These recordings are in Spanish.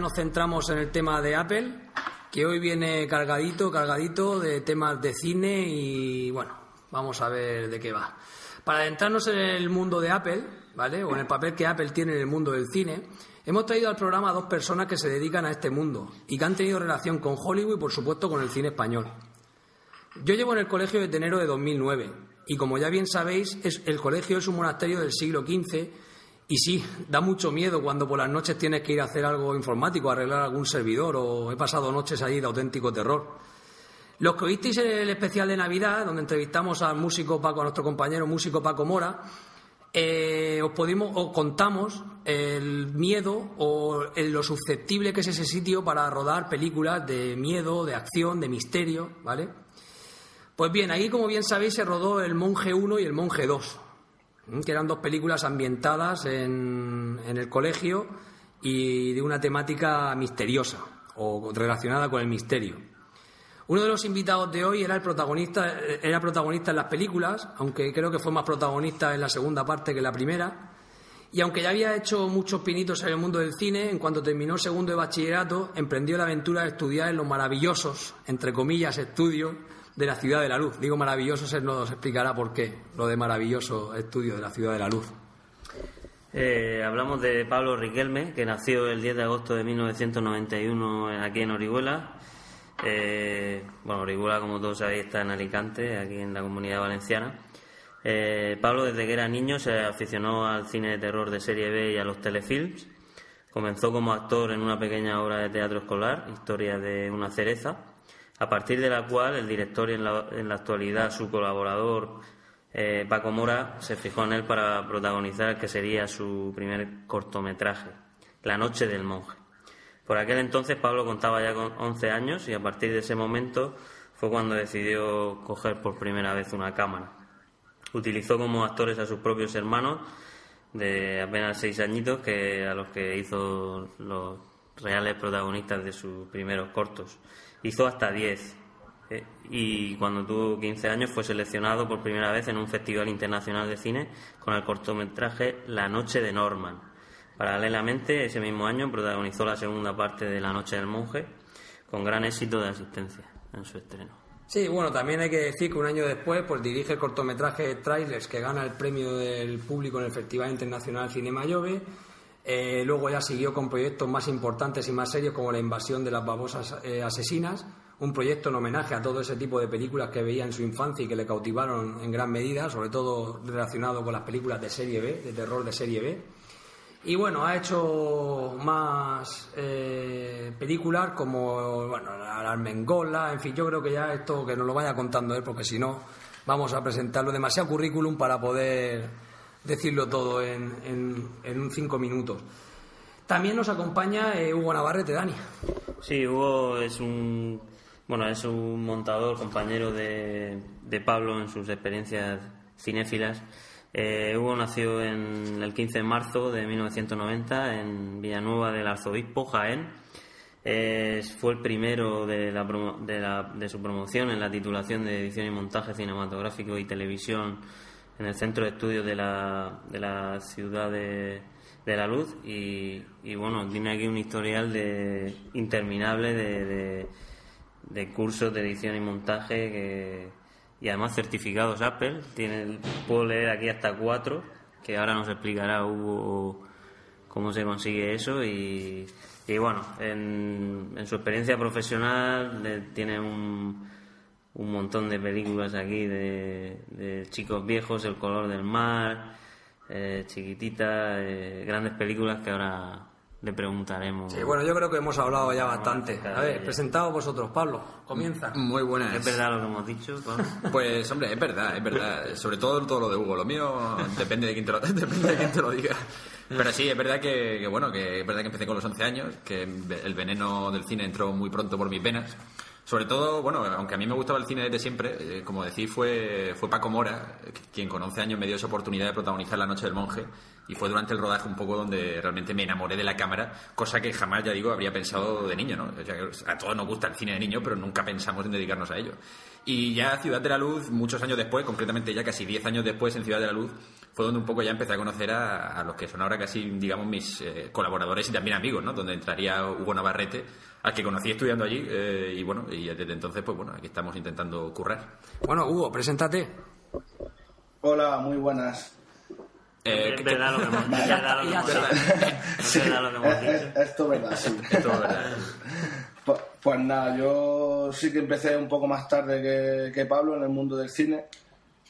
nos centramos en el tema de Apple, que hoy viene cargadito, cargadito de temas de cine y bueno, vamos a ver de qué va. Para adentrarnos en el mundo de Apple, ¿vale? O en el papel que Apple tiene en el mundo del cine, hemos traído al programa a dos personas que se dedican a este mundo y que han tenido relación con Hollywood y por supuesto con el cine español. Yo llevo en el colegio desde enero de 2009 y como ya bien sabéis, el colegio es un monasterio del siglo XV y sí, da mucho miedo cuando por las noches tienes que ir a hacer algo informático, arreglar algún servidor, o he pasado noches ahí de auténtico terror. Los que oísteis el especial de Navidad, donde entrevistamos al músico Paco, a nuestro compañero músico Paco Mora, eh, os, os contamos el miedo o lo susceptible que es ese sitio para rodar películas de miedo, de acción, de misterio, ¿vale? Pues bien, ahí, como bien sabéis, se rodó El Monje 1 y El Monje 2 que eran dos películas ambientadas en, el colegio y de una temática misteriosa o relacionada con el misterio. Uno de los invitados de hoy era el protagonista, era protagonista en las películas, aunque creo que fue más protagonista en la segunda parte que en la primera. Y aunque ya había hecho muchos pinitos en el mundo del cine, en cuanto terminó segundo de bachillerato, emprendió la aventura de estudiar en los maravillosos, entre comillas, estudios de la Ciudad de la Luz. Digo maravilloso, se nos explicará por qué, lo de maravilloso estudio de la Ciudad de la Luz. Eh, hablamos de Pablo Riquelme, que nació el 10 de agosto de 1991 aquí en Orihuela. Eh, bueno, Orihuela, como todos sabéis, está en Alicante, aquí en la comunidad valenciana. Eh, Pablo, desde que era niño, se aficionó al cine de terror de serie B y a los telefilms. Comenzó como actor en una pequeña obra de teatro escolar, Historia de una cereza a partir de la cual el director y en la, actualidad su colaborador eh, Paco Mora se fijó en él para protagonizar el que sería su primer cortometraje, La Noche del Monje. Por aquel entonces Pablo contaba ya con 11 años y a partir de ese momento fue cuando decidió coger por primera vez una cámara. Utilizó como actores a sus propios hermanos de apenas seis añitos que a los que hizo los reales protagonistas de sus primeros cortos hizo hasta 10. Eh, y cuando tuvo 15 años fue seleccionado por primera vez en un festival internacional de cine con el cortometraje La Noche de Norman. Paralelamente, ese mismo año protagonizó la segunda parte de La Noche del Monje con gran éxito de asistencia en su estreno. Sí, bueno, también hay que decir que un año después pues dirige el cortometraje Trailers que gana el premio del público en el Festival Internacional Cinema Llove eh, luego ya siguió con proyectos más importantes y más serios como La invasión de las babosas eh, asesinas, un proyecto en homenaje a todo ese tipo de películas que veía en su infancia y que le cautivaron en gran medida, sobre todo relacionado con las películas de serie B, de terror de serie B. Y bueno, ha hecho más eh, películas como bueno, La Armengola, en fin, yo creo que ya esto que nos lo vaya contando él, porque si no, vamos a presentarlo demasiado currículum para poder decirlo todo en, en, cinco minutos. También nos acompaña eh, Hugo Navarrete, Dani. Sí, Hugo es un bueno es un montador, compañero de, de Pablo en sus experiencias cinéfilas. Eh, Hugo nació en el 15 de marzo de 1990 en Villanueva del Arzobispo, Jaén. fue el primero de, la, de, la, de su promoción en la titulación de edición y montaje cinematográfico y televisión en el centro de estudios de la, de la ciudad de, de la luz y, y, bueno, tiene aquí un historial de interminable de, de, cursos de edición y montaje que, y además certificados Apple. Tiene, puedo leer aquí hasta cuatro, que ahora nos explicará Hugo cómo se consigue eso y, y bueno, en, en su experiencia profesional eh, tiene un, un montón de películas aquí de, de chicos viejos, El color del mar, eh, Chiquitita, eh, grandes películas que ahora le preguntaremos. Sí, bueno, yo creo que hemos hablado ya bastante. A ver, presentaos vosotros, Pablo, comienza. Muy buenas. ¿Es verdad lo que hemos dicho? Pablo? Pues hombre, es verdad, es verdad. Sobre todo todo lo de Hugo. Lo mío depende de quién te lo, depende de quién te lo diga. Pero sí, es verdad que, que, bueno, que es verdad que empecé con los 11 años, que el veneno del cine entró muy pronto por mis venas. Sobre todo, bueno, aunque a mí me gustaba el cine desde siempre, eh, como decís, fue, fue Paco Mora quien con 11 años me dio esa oportunidad de protagonizar La Noche del Monje y fue durante el rodaje un poco donde realmente me enamoré de la cámara, cosa que jamás, ya digo, habría pensado de niño, ¿no? O sea, a todos nos gusta el cine de niño, pero nunca pensamos en dedicarnos a ello. Y ya Ciudad de la Luz, muchos años después, concretamente ya casi 10 años después en Ciudad de la Luz, fue donde un poco ya empecé a conocer a, a los que son ahora casi, digamos, mis eh, colaboradores y también amigos, ¿no? Donde entraría Hugo Navarrete, al que conocí estudiando allí, eh, y bueno, y desde entonces, pues bueno, aquí estamos intentando currar. Bueno, Hugo, preséntate. Hola, muy buenas. Eh, es verdad lo que hemos dicho. Es verdad lo hemos dicho. Esto es verdad, sí. Esto es verdad. Pues, pues nada, yo sí que empecé un poco más tarde que, que Pablo en el mundo del cine.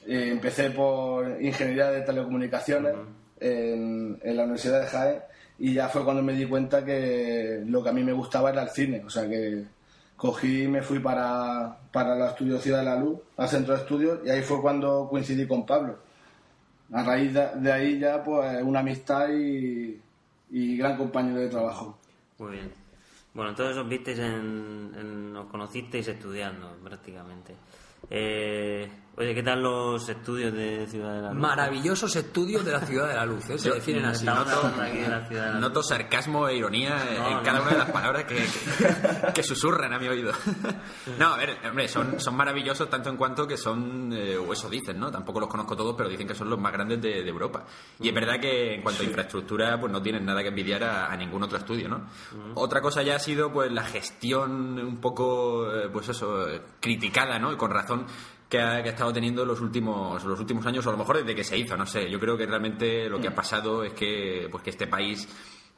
Eh, empecé por ingeniería de telecomunicaciones en, en la Universidad de Jaén y ya fue cuando me di cuenta que lo que a mí me gustaba era el cine. O sea que cogí y me fui para, para el estudio Ciudad de la Luz, al centro de estudios, y ahí fue cuando coincidí con Pablo. A raíz de, de ahí ya, pues, una amistad y, y gran compañero de trabajo. Muy bien. Bueno, entonces os visteis en, en- os conocisteis estudiando prácticamente. Eh, oye, ¿qué tal los estudios de Ciudad de la Luz? Maravillosos estudios de la Ciudad de la Luz, ¿eh? se Yo- definen así. Noto- hablando aquí de la Ciudad de la Luz. Noto sarcasmo e ironía en- No, en no. cada una de las palabras que, que, que susurran a mi oído. No, a ver, hombre, son, son maravillosos tanto en cuanto que son, eh, o eso dicen, ¿no? Tampoco los conozco todos, pero dicen que son los más grandes de, de Europa. Y es verdad que en cuanto a infraestructura, pues no tienen nada que envidiar a, a ningún otro estudio, ¿no? Otra cosa ya ha sido, pues, la gestión un poco, eh, pues eso, eh, criticada, ¿no? Y con razón que ha, que ha estado teniendo los últimos los últimos años o a lo mejor desde que se hizo no sé. Yo creo que realmente lo que ha pasado es que pues que este país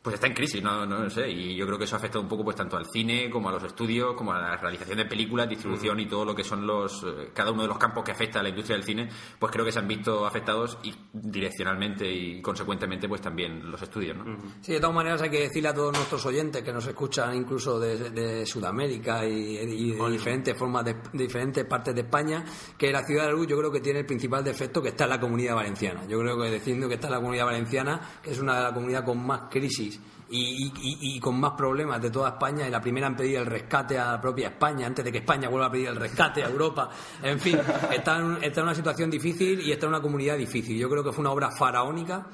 pues está en crisis no, no sé y yo creo que eso ha afectado un poco pues tanto al cine como a los estudios como a la realización de películas distribución y todo lo que son los eh, cada uno de los campos que afecta a la industria del cine pues creo que se han visto afectados y direccionalmente y consecuentemente pues también los estudios no Sí, de todas maneras hay que decirle a todos nuestros oyentes que nos escuchan incluso de, de Sudamérica y, y de diferentes formas de, de diferentes partes de España que la ciudad de la luz yo creo que tiene el principal defecto que está en la comunidad valenciana. Yo creo que diciendo que está en la comunidad valenciana que es una de las comunidades con más crisis y, y- con más problemas de toda España y la primera en pedir el rescate a la propia España antes de que España vuelva a pedir el rescate a Europa. En fin, está en, está en una situación difícil y está en una comunidad difícil. Yo creo que fue una obra faraónica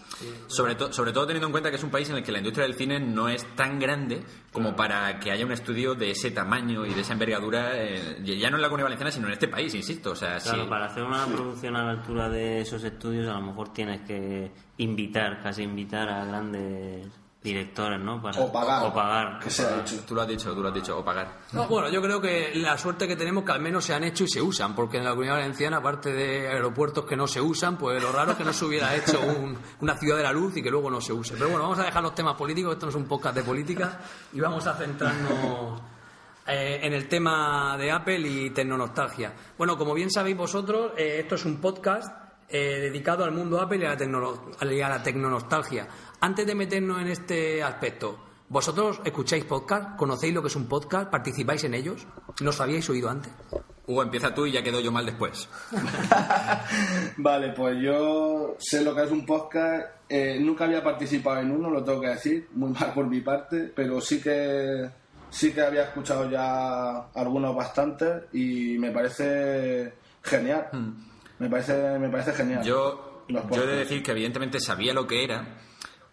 Sobre, to- sobre todo teniendo en cuenta que es un país en el que la industria del cine no es tan grande como para que haya un estudio de ese tamaño y de esa envergadura, eh, ya no en la Comunidad Valenciana, sino en este país, insisto. O sea, Claro, sí. para hacer una producción a la altura de esos estudios a lo mejor tienes que invitar, casi invitar a grandes directores, ¿no? Para, O pagar. O pagar. Que se ha hecho. Tú lo has dicho, tú lo has dicho, o pagar. No, bueno, yo creo que la suerte que tenemos que al menos se han hecho y se usan, porque en la Comunidad Valenciana, aparte de aeropuertos que no se usan, pues lo raro es que no se hubiera hecho un- una ciudad de la luz y que luego no se use. Pero bueno, vamos a dejar los temas políticos, esto no es un podcast de política, y vamos a centrarnos eh, en el tema de Apple y tecnonostalgia. Bueno, como bien sabéis vosotros, eh, esto es un podcast eh, dedicado al mundo Apple y a la, tecno- y a la tecnonostalgia. Antes de meternos en este aspecto, ¿vosotros escucháis podcast? ¿Conocéis lo que es un podcast? ¿Participáis en ellos? ¿No os habíais oído antes? Hugo, empieza tú y ya quedo yo mal después. Vale, pues yo sé lo que es un podcast. eh, nunca había participado en uno, lo tengo que decir, muy mal por mi parte, pero sí que sí que había escuchado ya algunos bastantes y me parece genial. Me parece me parece genial. Hmm. Yo, Los yo he de decir que evidentemente sabía lo que era,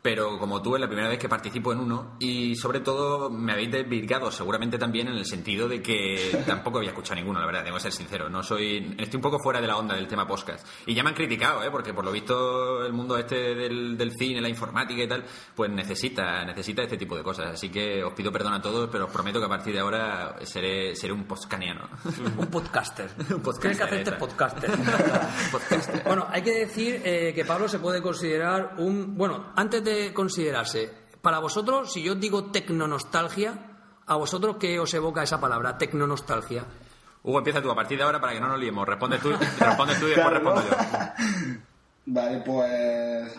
pero como tú es la primera vez que participo en uno y sobre todo me habéis desvirgado seguramente también en el sentido de que tampoco había escuchado ninguno, la verdad, tengo que ser sincero, no soy estoy un poco fuera de la onda del tema podcast y ya me han criticado, ¿eh? porque por lo visto el mundo este del, del cine, la informática y tal, pues necesita necesita este tipo de cosas, así que os pido perdón a todos, pero os prometo que a partir de ahora seré seré un postcaniano. Un podcaster. Un podcaster, Tienes que hacerte podcaster. Podcaster. bueno, hay que decir eh, que Pablo se puede considerar un... Bueno, antes de considerarse Para vosotros, si yo digo tecnonostalgia, ¿a vosotros qué os evoca esa palabra, tecnonostalgia? Hugo, empieza tú a partir de ahora para que no nos liemos. Responde tú, responde tú y después Claro, respondo ¿no? yo. Vale, pues.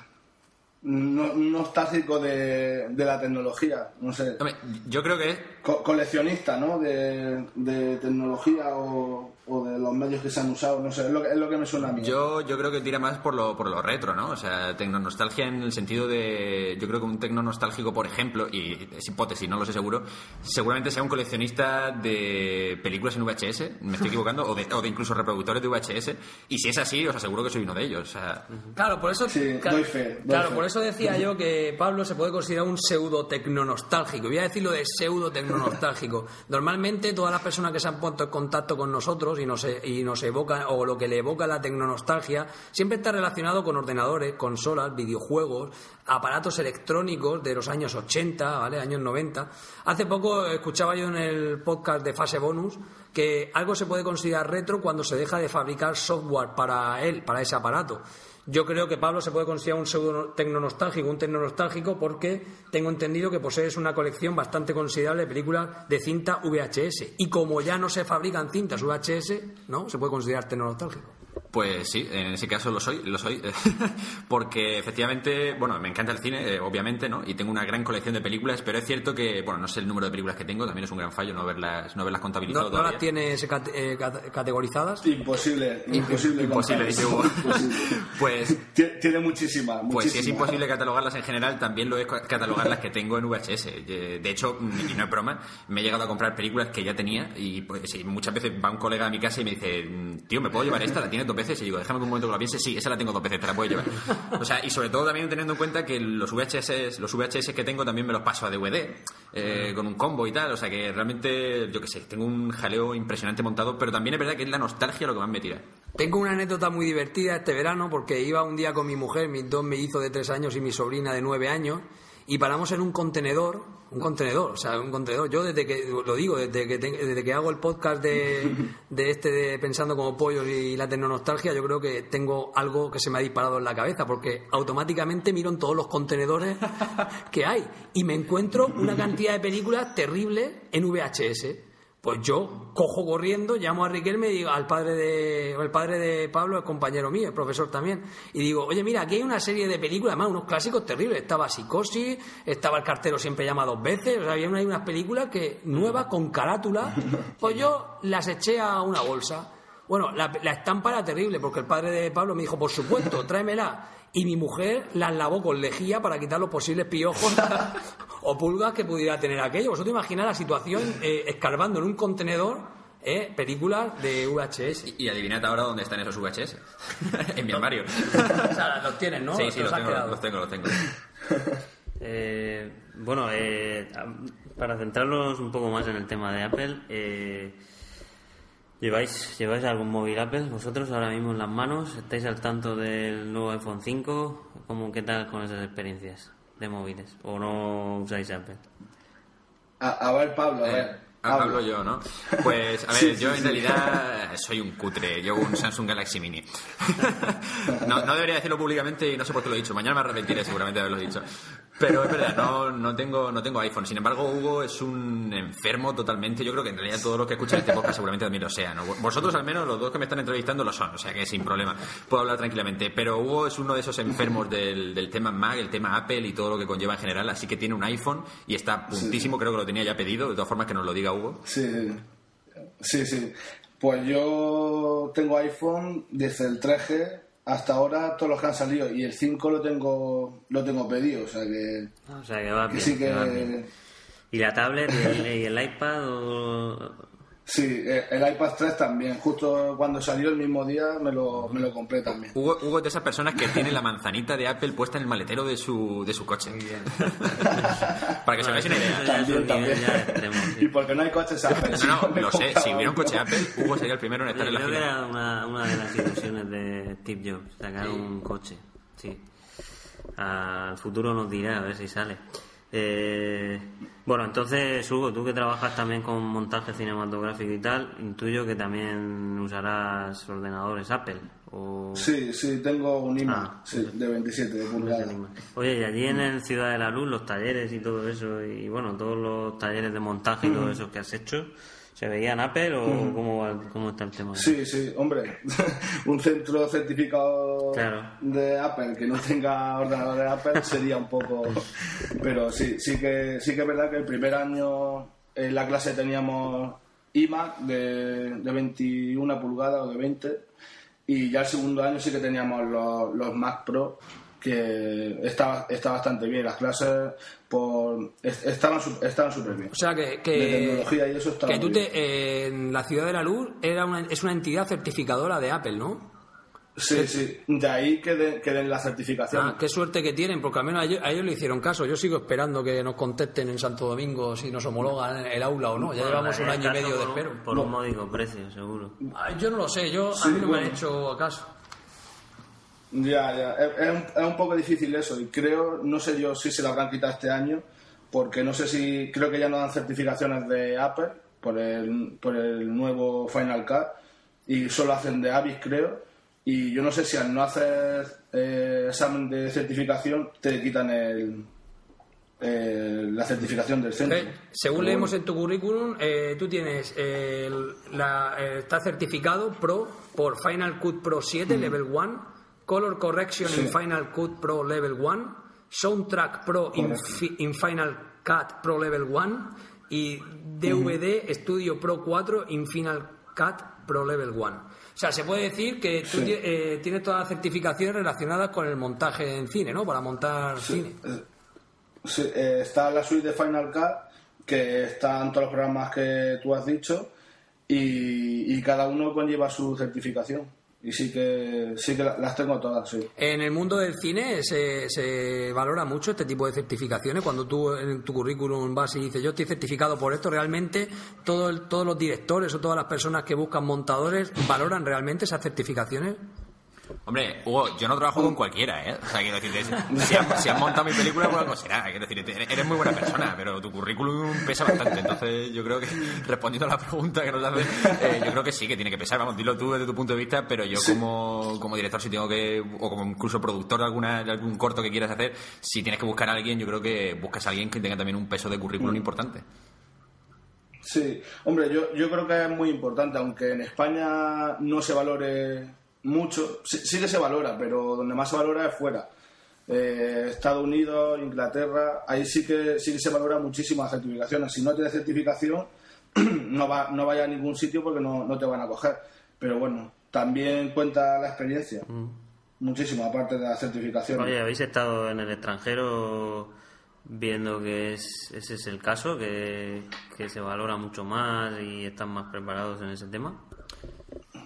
No- nostálgico de, de la tecnología, no sé. Hombre, yo creo que es Co- coleccionista, ¿no? De, de tecnología o, o de los medios que se han usado, no sé, es lo que, es lo que me suena a mí. Yo, yo creo que tira más por lo, por lo retro, ¿no? O sea, tecnonostalgia en el sentido de. Yo creo que un tecnonostalgico, por ejemplo, y es hipótesis, no lo sé seguro, seguramente sea un coleccionista de películas en VHS, me estoy equivocando, o de, o de incluso reproductores de VHS, y si es así, os aseguro que soy uno de ellos. O sea, Claro, por eso, Sí, claro, doy fe, doy claro, fe. por eso decía yo que Pablo se puede considerar un pseudo tecnonostalgico. Y Voy a decirlo de pseudo tecnonostalgico. Normalmente todas las personas que se han puesto en contacto con nosotros y nos, y nos evocan, o lo que le evoca la tecnonostalgia, siempre está relacionado con ordenadores, consolas, videojuegos, aparatos electrónicos de los años 80, ¿vale? Años 90. Hace poco escuchaba yo en el podcast de Fase Bonus que algo se puede considerar retro cuando se deja de fabricar software para él, para ese aparato. Yo creo que Pablo se puede considerar un pseudo tecnonostalgico, un tecnonostalgico, porque tengo entendido que posees una colección bastante considerable de películas de cinta VHS. Y como ya no se fabrican cintas VHS, ¿no? Se puede considerar tecnonostalgico. Pues sí, en ese caso lo soy, lo soy, porque efectivamente, bueno, me encanta el cine, eh, obviamente, ¿no? Y tengo una gran colección de películas, pero es cierto que, bueno, no sé el número de películas que tengo, también es un gran fallo no verlas, no verlas contabilizado ¿No, no las tienes cate- eh, cate- categorizadas? Imposible, imposible. Imposible, dice Hugo. Pues Tie- Tiene muchísimas, Pues si es imposible catalogarlas en general, también lo es ca- catalogar las que tengo en VHS. Eh, De hecho, mm, y no es broma, me he llegado a comprar películas que ya tenía y pues, sí, muchas veces va un colega a mi casa y me dice, mm, tío, ¿me puedo llevar esta? ¿La tienes dos veces? Y digo, déjame que un momento que la piense, sí, esa la tengo dos veces, te la puedo llevar. O sea, y sobre todo también teniendo en cuenta que los VHS, los VHS que tengo también me los paso a DVD, eh, con un combo y tal. O sea que realmente, yo qué sé, tengo un jaleo impresionante montado, pero también es verdad que es la nostalgia lo que más me tira. Tengo una anécdota muy divertida este verano porque iba un día con mi mujer, mis dos mellizos de tres años y mi sobrina de nueve años y paramos en un contenedor, un contenedor, o sea, un contenedor. Yo desde que, lo digo, desde que, te- desde que hago el podcast de, de este de Pensando como Pollos y la tecnonostalgia, yo creo que tengo algo que se me ha disparado en la cabeza porque automáticamente miro en todos los contenedores que hay y me encuentro una cantidad de películas terribles en VHS. Pues yo cojo corriendo, llamo a Riquelme y digo al padre de el padre de Pablo, el compañero mío, el profesor también, y digo, oye mira, aquí hay una serie de películas, además unos clásicos terribles, estaba Psicosis, estaba El cartero siempre llama dos veces, o sea, había una- unas películas que nuevas con carátula, pues yo las eché a una bolsa. Bueno, la, la estampa era terrible porque el padre de Pablo me dijo, por supuesto, tráemela. Y mi mujer las lavó con lejía para quitar los posibles piojos o pulgas que pudiera tener aquello. Vosotros imagináis la situación eh, escarbando en un contenedor eh, películas de VHS. Y adivinad ahora dónde están esos VHS. en mi armario. O sea, los tienes, ¿no? Sí, sí, los los tengo, quedado. los tengo, los tengo. Eh, bueno, eh, para centrarnos un poco más en el tema de Apple, eh, ¿lleváis, ¿lleváis algún móvil Apple vosotros ahora mismo en las manos? ¿Estáis al tanto del nuevo iPhone 5? ¿Cómo, ¿Qué tal con esas experiencias de móviles? ¿O no usáis Apple? A, a ver, Pablo, a Eh, ver. ah, Pablo, yo, ¿no? Pues, a ver, Sí, yo sí, en sí. realidad soy un cutre. Llevo un Samsung Galaxy Mini. no, no debería decirlo públicamente y no sé por qué lo he dicho. Mañana me arrepentiré seguramente de haberlo dicho. Pero es verdad, no, no, tengo, no tengo iPhone. Sin embargo, Hugo es un enfermo totalmente. Yo creo que en realidad todos los que escuchan este podcast seguramente también lo sean. ¿no? Vosotros, al menos, los dos que me están entrevistando lo son. O sea que sin problema. Puedo hablar tranquilamente. Pero Hugo es uno de esos enfermos del, del tema Mac, el tema Apple y todo lo que conlleva en general. Así que tiene un iPhone y está puntísimo. Creo que lo tenía ya pedido. De todas formas, que nos lo diga Hugo. Sí, sí, sí. Pues yo tengo iPhone desde el 3G hasta ahora todos los que han salido y el 5 lo tengo lo tengo pedido, o sea que, O sea, que va que bien. sí que va bien. que ¿Y la tablet y el, y el iPad? O... sí, eh, el iPad 3 también, justo cuando salió el mismo día me lo, me lo compré también. Hugo, Hugo es de esas personas que tiene la manzanita de Apple puesta en el maletero de su, de su coche. Para que se veáis una idea. También, también. ya extremo, sí. Y porque no hay coches Apple. si No, no, lo sé. Si hubiera un coche. Apple, Hugo sería el primero en estar en la Creo que era una, una de las ilusiones de Steve Jobs, sacar un coche, sí. Al futuro nos dirá, a ver si sale. Eh, bueno, entonces, Hugo, tú que trabajas también con montaje cinematográfico y tal, intuyo que también usarás ordenadores Apple. O... Sí, sí, tengo un Ah, sí, de 27 pulgadas. Oye, y allí en el Ciudad de la Luz, los talleres y todo eso, y bueno, todos los talleres de montaje y todo eso que has hecho, ¿se veían Apple o cómo, cómo está el tema? Sí, sí, hombre, un centro certificado Claro. de Apple que no tenga ordenador de Apple sería un poco... Pero sí, sí que, sí que es verdad que el primer año en la clase teníamos iMac de, de 21 pulgadas o de 20 y ya el segundo año sí que teníamos los, los Mac Pro que está, está bastante bien. Las clases por, est- estaban estaban súper bien. O sea que, De que, tecnología y eso estaba que tú te, eh, en la Ciudad de la Luz era una, es una entidad certificadora de Apple, ¿no? Sí, sí. De ahí que, den- que den la certificación. Ah, qué suerte que tienen, porque al menos a ellos, a ellos le hicieron caso. Yo sigo esperando que nos contesten en Santo Domingo si nos homologan el aula o no. Ya Bueno, llevamos un daría año y medio de por espero. Por un módico precio, seguro. Ah, Yo no lo sé, yo a mí no me han hecho caso. Ya, ya. Es, es un, es un poco difícil eso. Y creo, no sé yo si se lo habrán quitado este año, porque no sé si. Creo que ya no dan certificaciones de Apple por el, por el nuevo Final Cut y solo hacen de Avis, creo. Y yo no sé si al no hacer eh, examen de certificación te quitan el, el- la certificación del centro. Eh, según Pero leemos bueno. en tu currículum, eh, tú tienes eh, el- la, eh, está certificado Pro por Final Cut Pro 7 Level 1, Color Correction in. Final Cut Pro Level 1, Soundtrack Pro in, in Final Cut Pro Level 1 y DVD Studio Pro 4 in Final Cut Pro Level 1. O sea, se puede decir que tú Sí. eh, tienes todas las certificaciones relacionadas con el montaje en cine, ¿no? Para montar cine. Sí, eh, está la suite de Final Cut, que están todos los programas que tú has dicho, y, y cada uno conlleva su certificación. Y sí que sí que la- las tengo todas, sí. En el mundo del cine se, se valora mucho este tipo de certificaciones. Cuando tú en tu currículum vas y dices yo estoy certificado por esto, realmente todo el- todos los directores o todas las personas que buscan montadores valoran realmente esas certificaciones. Hombre, Hugo, yo no trabajo con cualquiera, ¿eh? O sea, quiero decirte, si has, si has montado mi película, por algo será. Quiero decirte, eres eres muy buena persona, pero tu currículum pesa bastante. Entonces, yo creo que, respondiendo a la pregunta que nos haces, eh, yo creo que sí, que tiene que pesar. Vamos, dilo tú desde tu punto de vista, pero yo como, como director, si tengo que, o como incluso productor de, alguna, de algún corto que quieras hacer, si tienes que buscar a alguien, yo creo que buscas a alguien que tenga también un peso de currículum importante. Sí, hombre, yo, yo creo que es muy importante, aunque en España no se valore mucho, sí, sí que se valora, pero donde más se valora es fuera. Eh, Estados Unidos, Inglaterra, ahí sí que sí que se valora muchísimo las certificaciones. Si no tienes certificación, no, va, no vaya a ningún sitio porque no, no te van a coger. Pero bueno, también cuenta la experiencia. Muchísimo, aparte de la certificación. Oye, ¿habéis estado en el extranjero viendo que es, ese es el caso, que, que se valora mucho más y están más preparados en ese tema?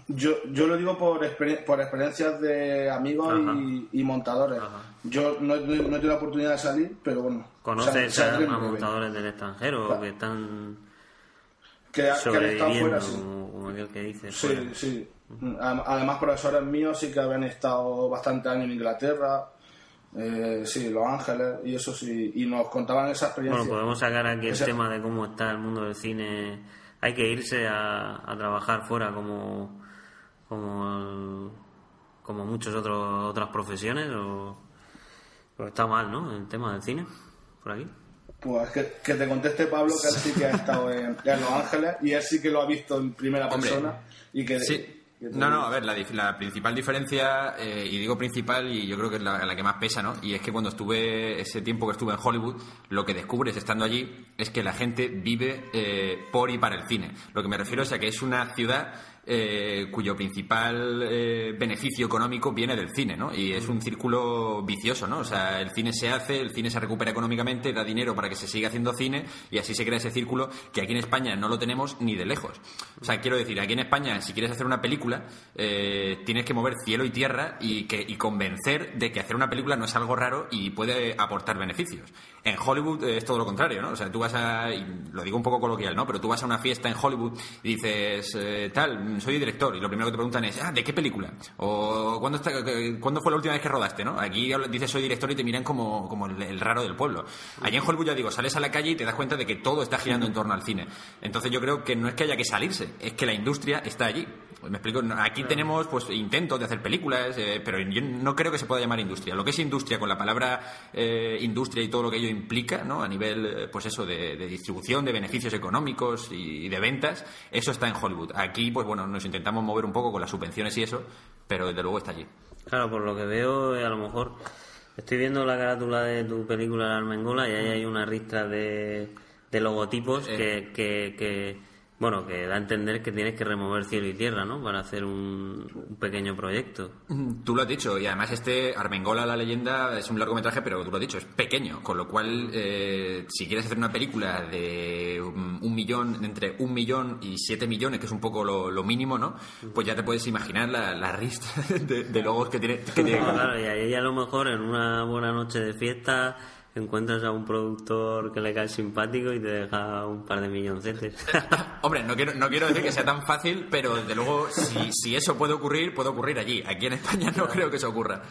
Yo, yo lo digo por, experien- por experiencias de amigos y, y montadores. Ajá. Yo no, he- no he tenido la oportunidad de salir, pero bueno. ¿Conoces sal- a, montadores del extranjero Claro. que están que, ha- que han estado sobreviviendo, fuera, sí. como aquel que dice? Sí, fuera? sí. Adem- Además, profesores míos sí que habían estado bastante años en Inglaterra, eh, sí, Los Ángeles, y eso sí, y nos contaban esa experiencia. Bueno, podemos sacar aquí el tema de cómo está el mundo del cine. Hay que irse a, a trabajar fuera como como el- como muchas otros otras profesiones o está mal, ¿no? El tema del cine por aquí. Pues que, que te conteste Pablo, que él sí que ha estado en, en Los Ángeles, y él sí que lo ha visto en primera Hombre, persona. Y que, Sí. que No, no, a ver, la, dif- la principal diferencia, eh, y digo principal y yo creo que es la, la que más pesa, ¿no? Y es que cuando estuve, ese tiempo que estuve en Hollywood, lo que descubres estando allí es que la gente vive eh, por y para el cine. Lo que me refiero es a que es una ciudad eh, cuyo principal eh, beneficio económico viene del cine, ¿no? Y es un círculo vicioso, ¿no? O sea, el cine se hace, el cine se recupera económicamente, da dinero para que se siga haciendo cine y así se crea ese círculo que aquí en España no lo tenemos ni de lejos. O sea, quiero decir, aquí en España, si quieres hacer una película, eh, tienes que mover cielo y tierra y, que, y convencer de que hacer una película no es algo raro y puede aportar beneficios. En Hollywood es todo lo contrario, ¿no? O sea, tú vas a, y lo digo un poco coloquial, ¿no? Pero tú vas a una fiesta en Hollywood y dices, eh, tal, soy director, y lo primero que te preguntan es, ah, ¿de qué película? O ¿cuándo, está, ¿cuándo fue la última vez que rodaste, no? Aquí dices, soy director y te miran como, como el, raro del pueblo. Allí en Hollywood, ya digo, sales a la calle y te das cuenta de que todo está girando en torno al cine. Entonces yo creo que no es que haya que salirse, es que la industria está allí. Me explico, aquí tenemos pues intentos de hacer películas, eh, pero yo no creo que se pueda llamar industria. Lo que es industria, con la palabra eh, industria y todo lo que ello implica, ¿no? A nivel, eh, pues eso, de, distribución, de beneficios económicos y, de ventas, eso está en Hollywood. Aquí, pues bueno, nos intentamos mover un poco con las subvenciones y eso, pero desde luego está allí. Claro, por lo que veo, a lo mejor estoy viendo la carátula de tu película La Armengola y ahí hay una ristra de, de logotipos que, que bueno, que da a entender que tienes que remover cielo y tierra, ¿no? Para hacer un, pequeño proyecto. Mm, tú lo has dicho, y además este Armengola, la leyenda, es un largometraje, pero tú lo has dicho, es pequeño. Con lo cual, eh, si quieres hacer una película de un, millón, entre un millón y siete millones, que es un poco lo, mínimo, ¿no? Pues ya te puedes imaginar la, la rista de, logos que tiene. Que tiene. claro, y ahí a lo mejor en una buena noche de fiesta encuentras a un productor que le cae simpático y te deja un par de milloncetes. Hombre, no quiero, no quiero decir que sea tan fácil, pero desde luego, si, si eso puede ocurrir, puede ocurrir allí. Aquí en España no creo que eso ocurra.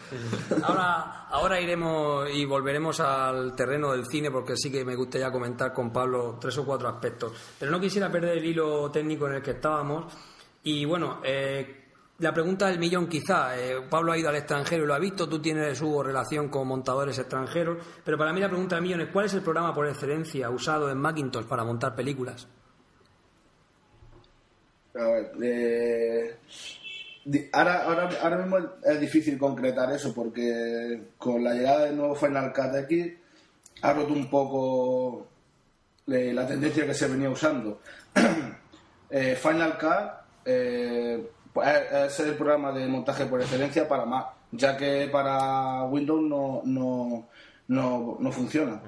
Ahora, ahora iremos y volveremos al terreno del cine, porque sí que me gustaría comentar con Pablo tres o cuatro aspectos. Pero no quisiera perder el hilo técnico en el que estábamos. Y bueno, eh, la pregunta del millón quizá, eh, Pablo ha ido al extranjero y lo ha visto, tú tienes su relación con montadores extranjeros, pero para mí la pregunta del millón es ¿cuál es el programa por excelencia usado en Macintosh para montar películas? A ver, eh, ahora, ahora, ahora, mismo es difícil concretar eso porque con la llegada del nuevo Final Cut X ha roto un poco eh, la tendencia que se venía usando. Final Cut es el programa de montaje por excelencia para Mac, ya que para Windows no, no, no, no funciona.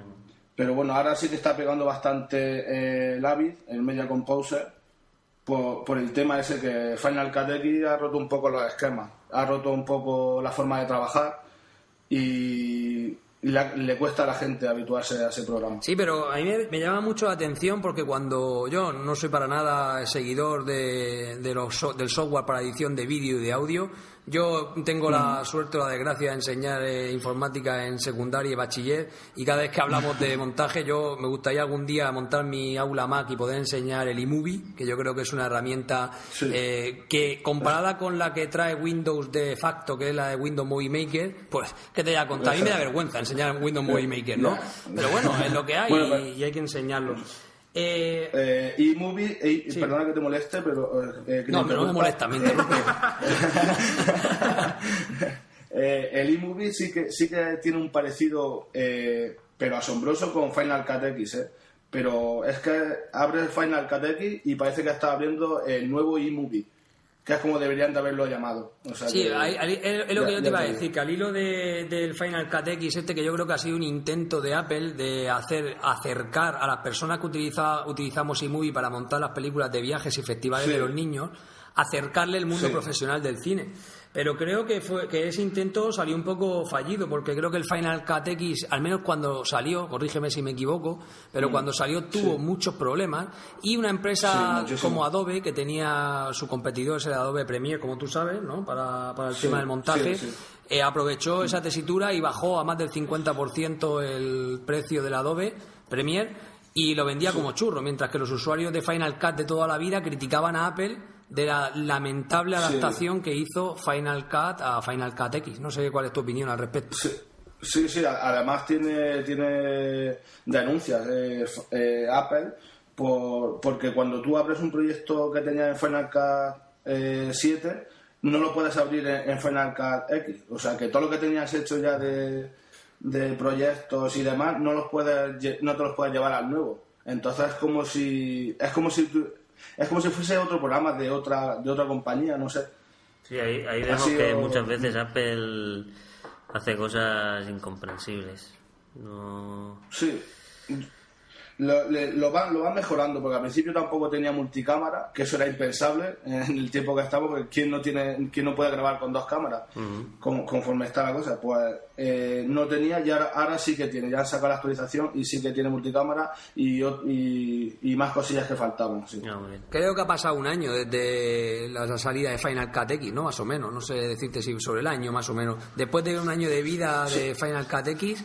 Pero bueno, ahora sí que está pegando bastante el Avid, el Media Composer, por, por, el tema ese que Final Cut X ha roto un poco los esquemas, ha roto un poco la forma de trabajar y le cuesta a la gente habituarse a ese programa. Sí, pero a mí me, llama mucho la atención porque cuando yo no soy para nada seguidor de, los, del software para edición de vídeo y de audio, yo tengo la suerte o la desgracia de enseñar eh, informática en secundaria y bachiller y cada vez que hablamos de montaje yo me gustaría algún día montar mi aula Mac y poder enseñar el iMovie, que yo creo que es una herramienta eh, que comparada con la que trae Windows de facto, que es la de Windows Movie Maker, pues que te voy a contar. A mí me da vergüenza enseñar Windows Movie Maker, ¿no? Pero bueno, es lo que hay y, y hay que enseñarlo. Eh, eh, eMovie, eh, perdona que te moleste, pero... Eh, no, pero no me molesta, me interrumpe. el eMovie sí que, sí que tiene un parecido, pero asombroso con Final Cut X, Pero es que abre Final Cut X y parece que está abriendo el nuevo eMovie que es como deberían de haberlo llamado. sí, es, lo que yo te iba a decir, que al hilo del Final Cut X, este que yo creo que ha sido un intento de Apple de hacer acercar a las personas que utiliza, utilizamos eMovie para montar las películas de viajes y festivales de los niños, acercarle el mundo profesional del cine. Pero creo que, fue, que ese intento salió un poco fallido, porque creo que el Final Cut X, al menos cuando salió, corrígeme si me equivoco, pero mm. cuando salió tuvo muchos problemas. Y una empresa como Adobe, que tenía su competidor, ese Adobe Premiere, como tú sabes, ¿no? para, para el tema del montaje, eh, aprovechó esa tesitura y bajó a más del 50% el precio del Adobe Premiere y lo vendía como churro, mientras que los usuarios de Final Cut de toda la vida criticaban a Apple de la lamentable adaptación que hizo Final Cut a Final Cut X. No sé cuál es tu opinión al respecto. Sí, sí, además tiene, tiene denuncias eh, eh, Apple por, porque cuando tú abres un proyecto que tenía en Final Cut 7, eh, no lo puedes abrir en, Final Cut X. O sea, que todo lo que tenías hecho ya de, de proyectos y demás, no, los puedes, no te los puedes llevar al nuevo. Entonces es como si, es como si es como si fuese otro programa de otra, de otra compañía, no sé. Sí, ahí, ahí vemos que muchas veces Apple hace cosas incomprensibles. No... Sí. Lo, le- lo van, lo van mejorando, porque al principio tampoco tenía multicámara, que eso era impensable en el tiempo que estamos, porque ¿quién no, tiene, quién no puede grabar con dos cámaras? Con- conforme está la cosa, pues eh, no tenía y ahora, ahora sí que tiene, ya han sacado la actualización y sí que tiene multicámara y, y, y más cosillas que faltaban. sí. Ah. Creo que ha pasado un año desde la salida de Final Cut X, ¿no? Más o menos, no sé decirte si sobre el año, más o menos. Después de un año de vida de Final Cut X,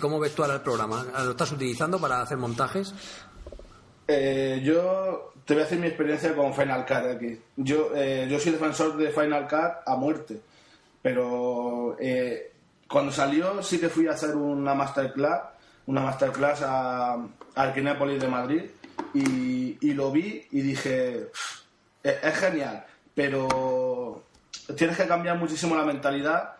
¿cómo ves tú ahora el programa? ¿Lo estás utilizando para hacer montajes? Eh, yo te voy a decir mi experiencia con Final Cut aquí. Yo, eh, yo soy defensor de Final Cut a muerte, pero eh, cuando salió sí que fui a hacer una masterclass, una masterclass a, al Kinépolis de Madrid y, lo vi y dije, "Pff, es, es genial, pero tienes que cambiar muchísimo la mentalidad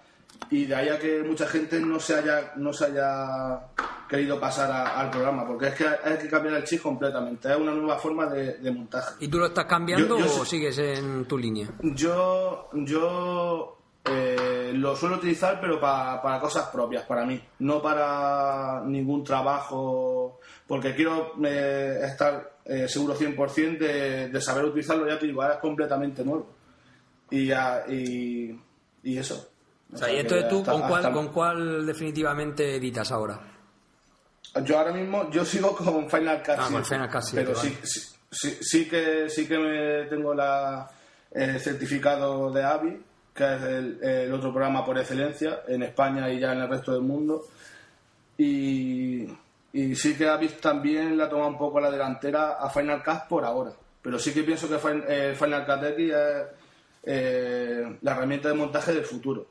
y de ahí a que mucha gente no se haya no se haya querido pasar a- al programa porque es que hay que cambiar el chip completamente es una nueva forma de, de montaje. ¿Y tú lo estás cambiando Yo- yo o sigues en tu línea? yo yo eh, lo suelo utilizar pero pa- para cosas propias para mí no para ningún trabajo porque quiero eh, estar eh, seguro 100% de, de saber utilizarlo. Ya te digo ahora es completamente nuevo. Y ya- y, y eso O sea, y entonces tú, hasta- ¿con cuál, hasta- ¿con cuál definitivamente editas ahora? Yo ahora mismo, yo sigo con Final Cut Ah, con 7, Final Cut 7, pero sí, vale. sí, sí, sí que sí que me tengo la el certificado de AVI, que es el, el otro programa por excelencia en España y ya en el resto del mundo. Y, y sí que AVI también la toma un poco la delantera a Final Cut por ahora. Pero sí que pienso que eh, Final Cut X es eh, la herramienta de montaje del futuro.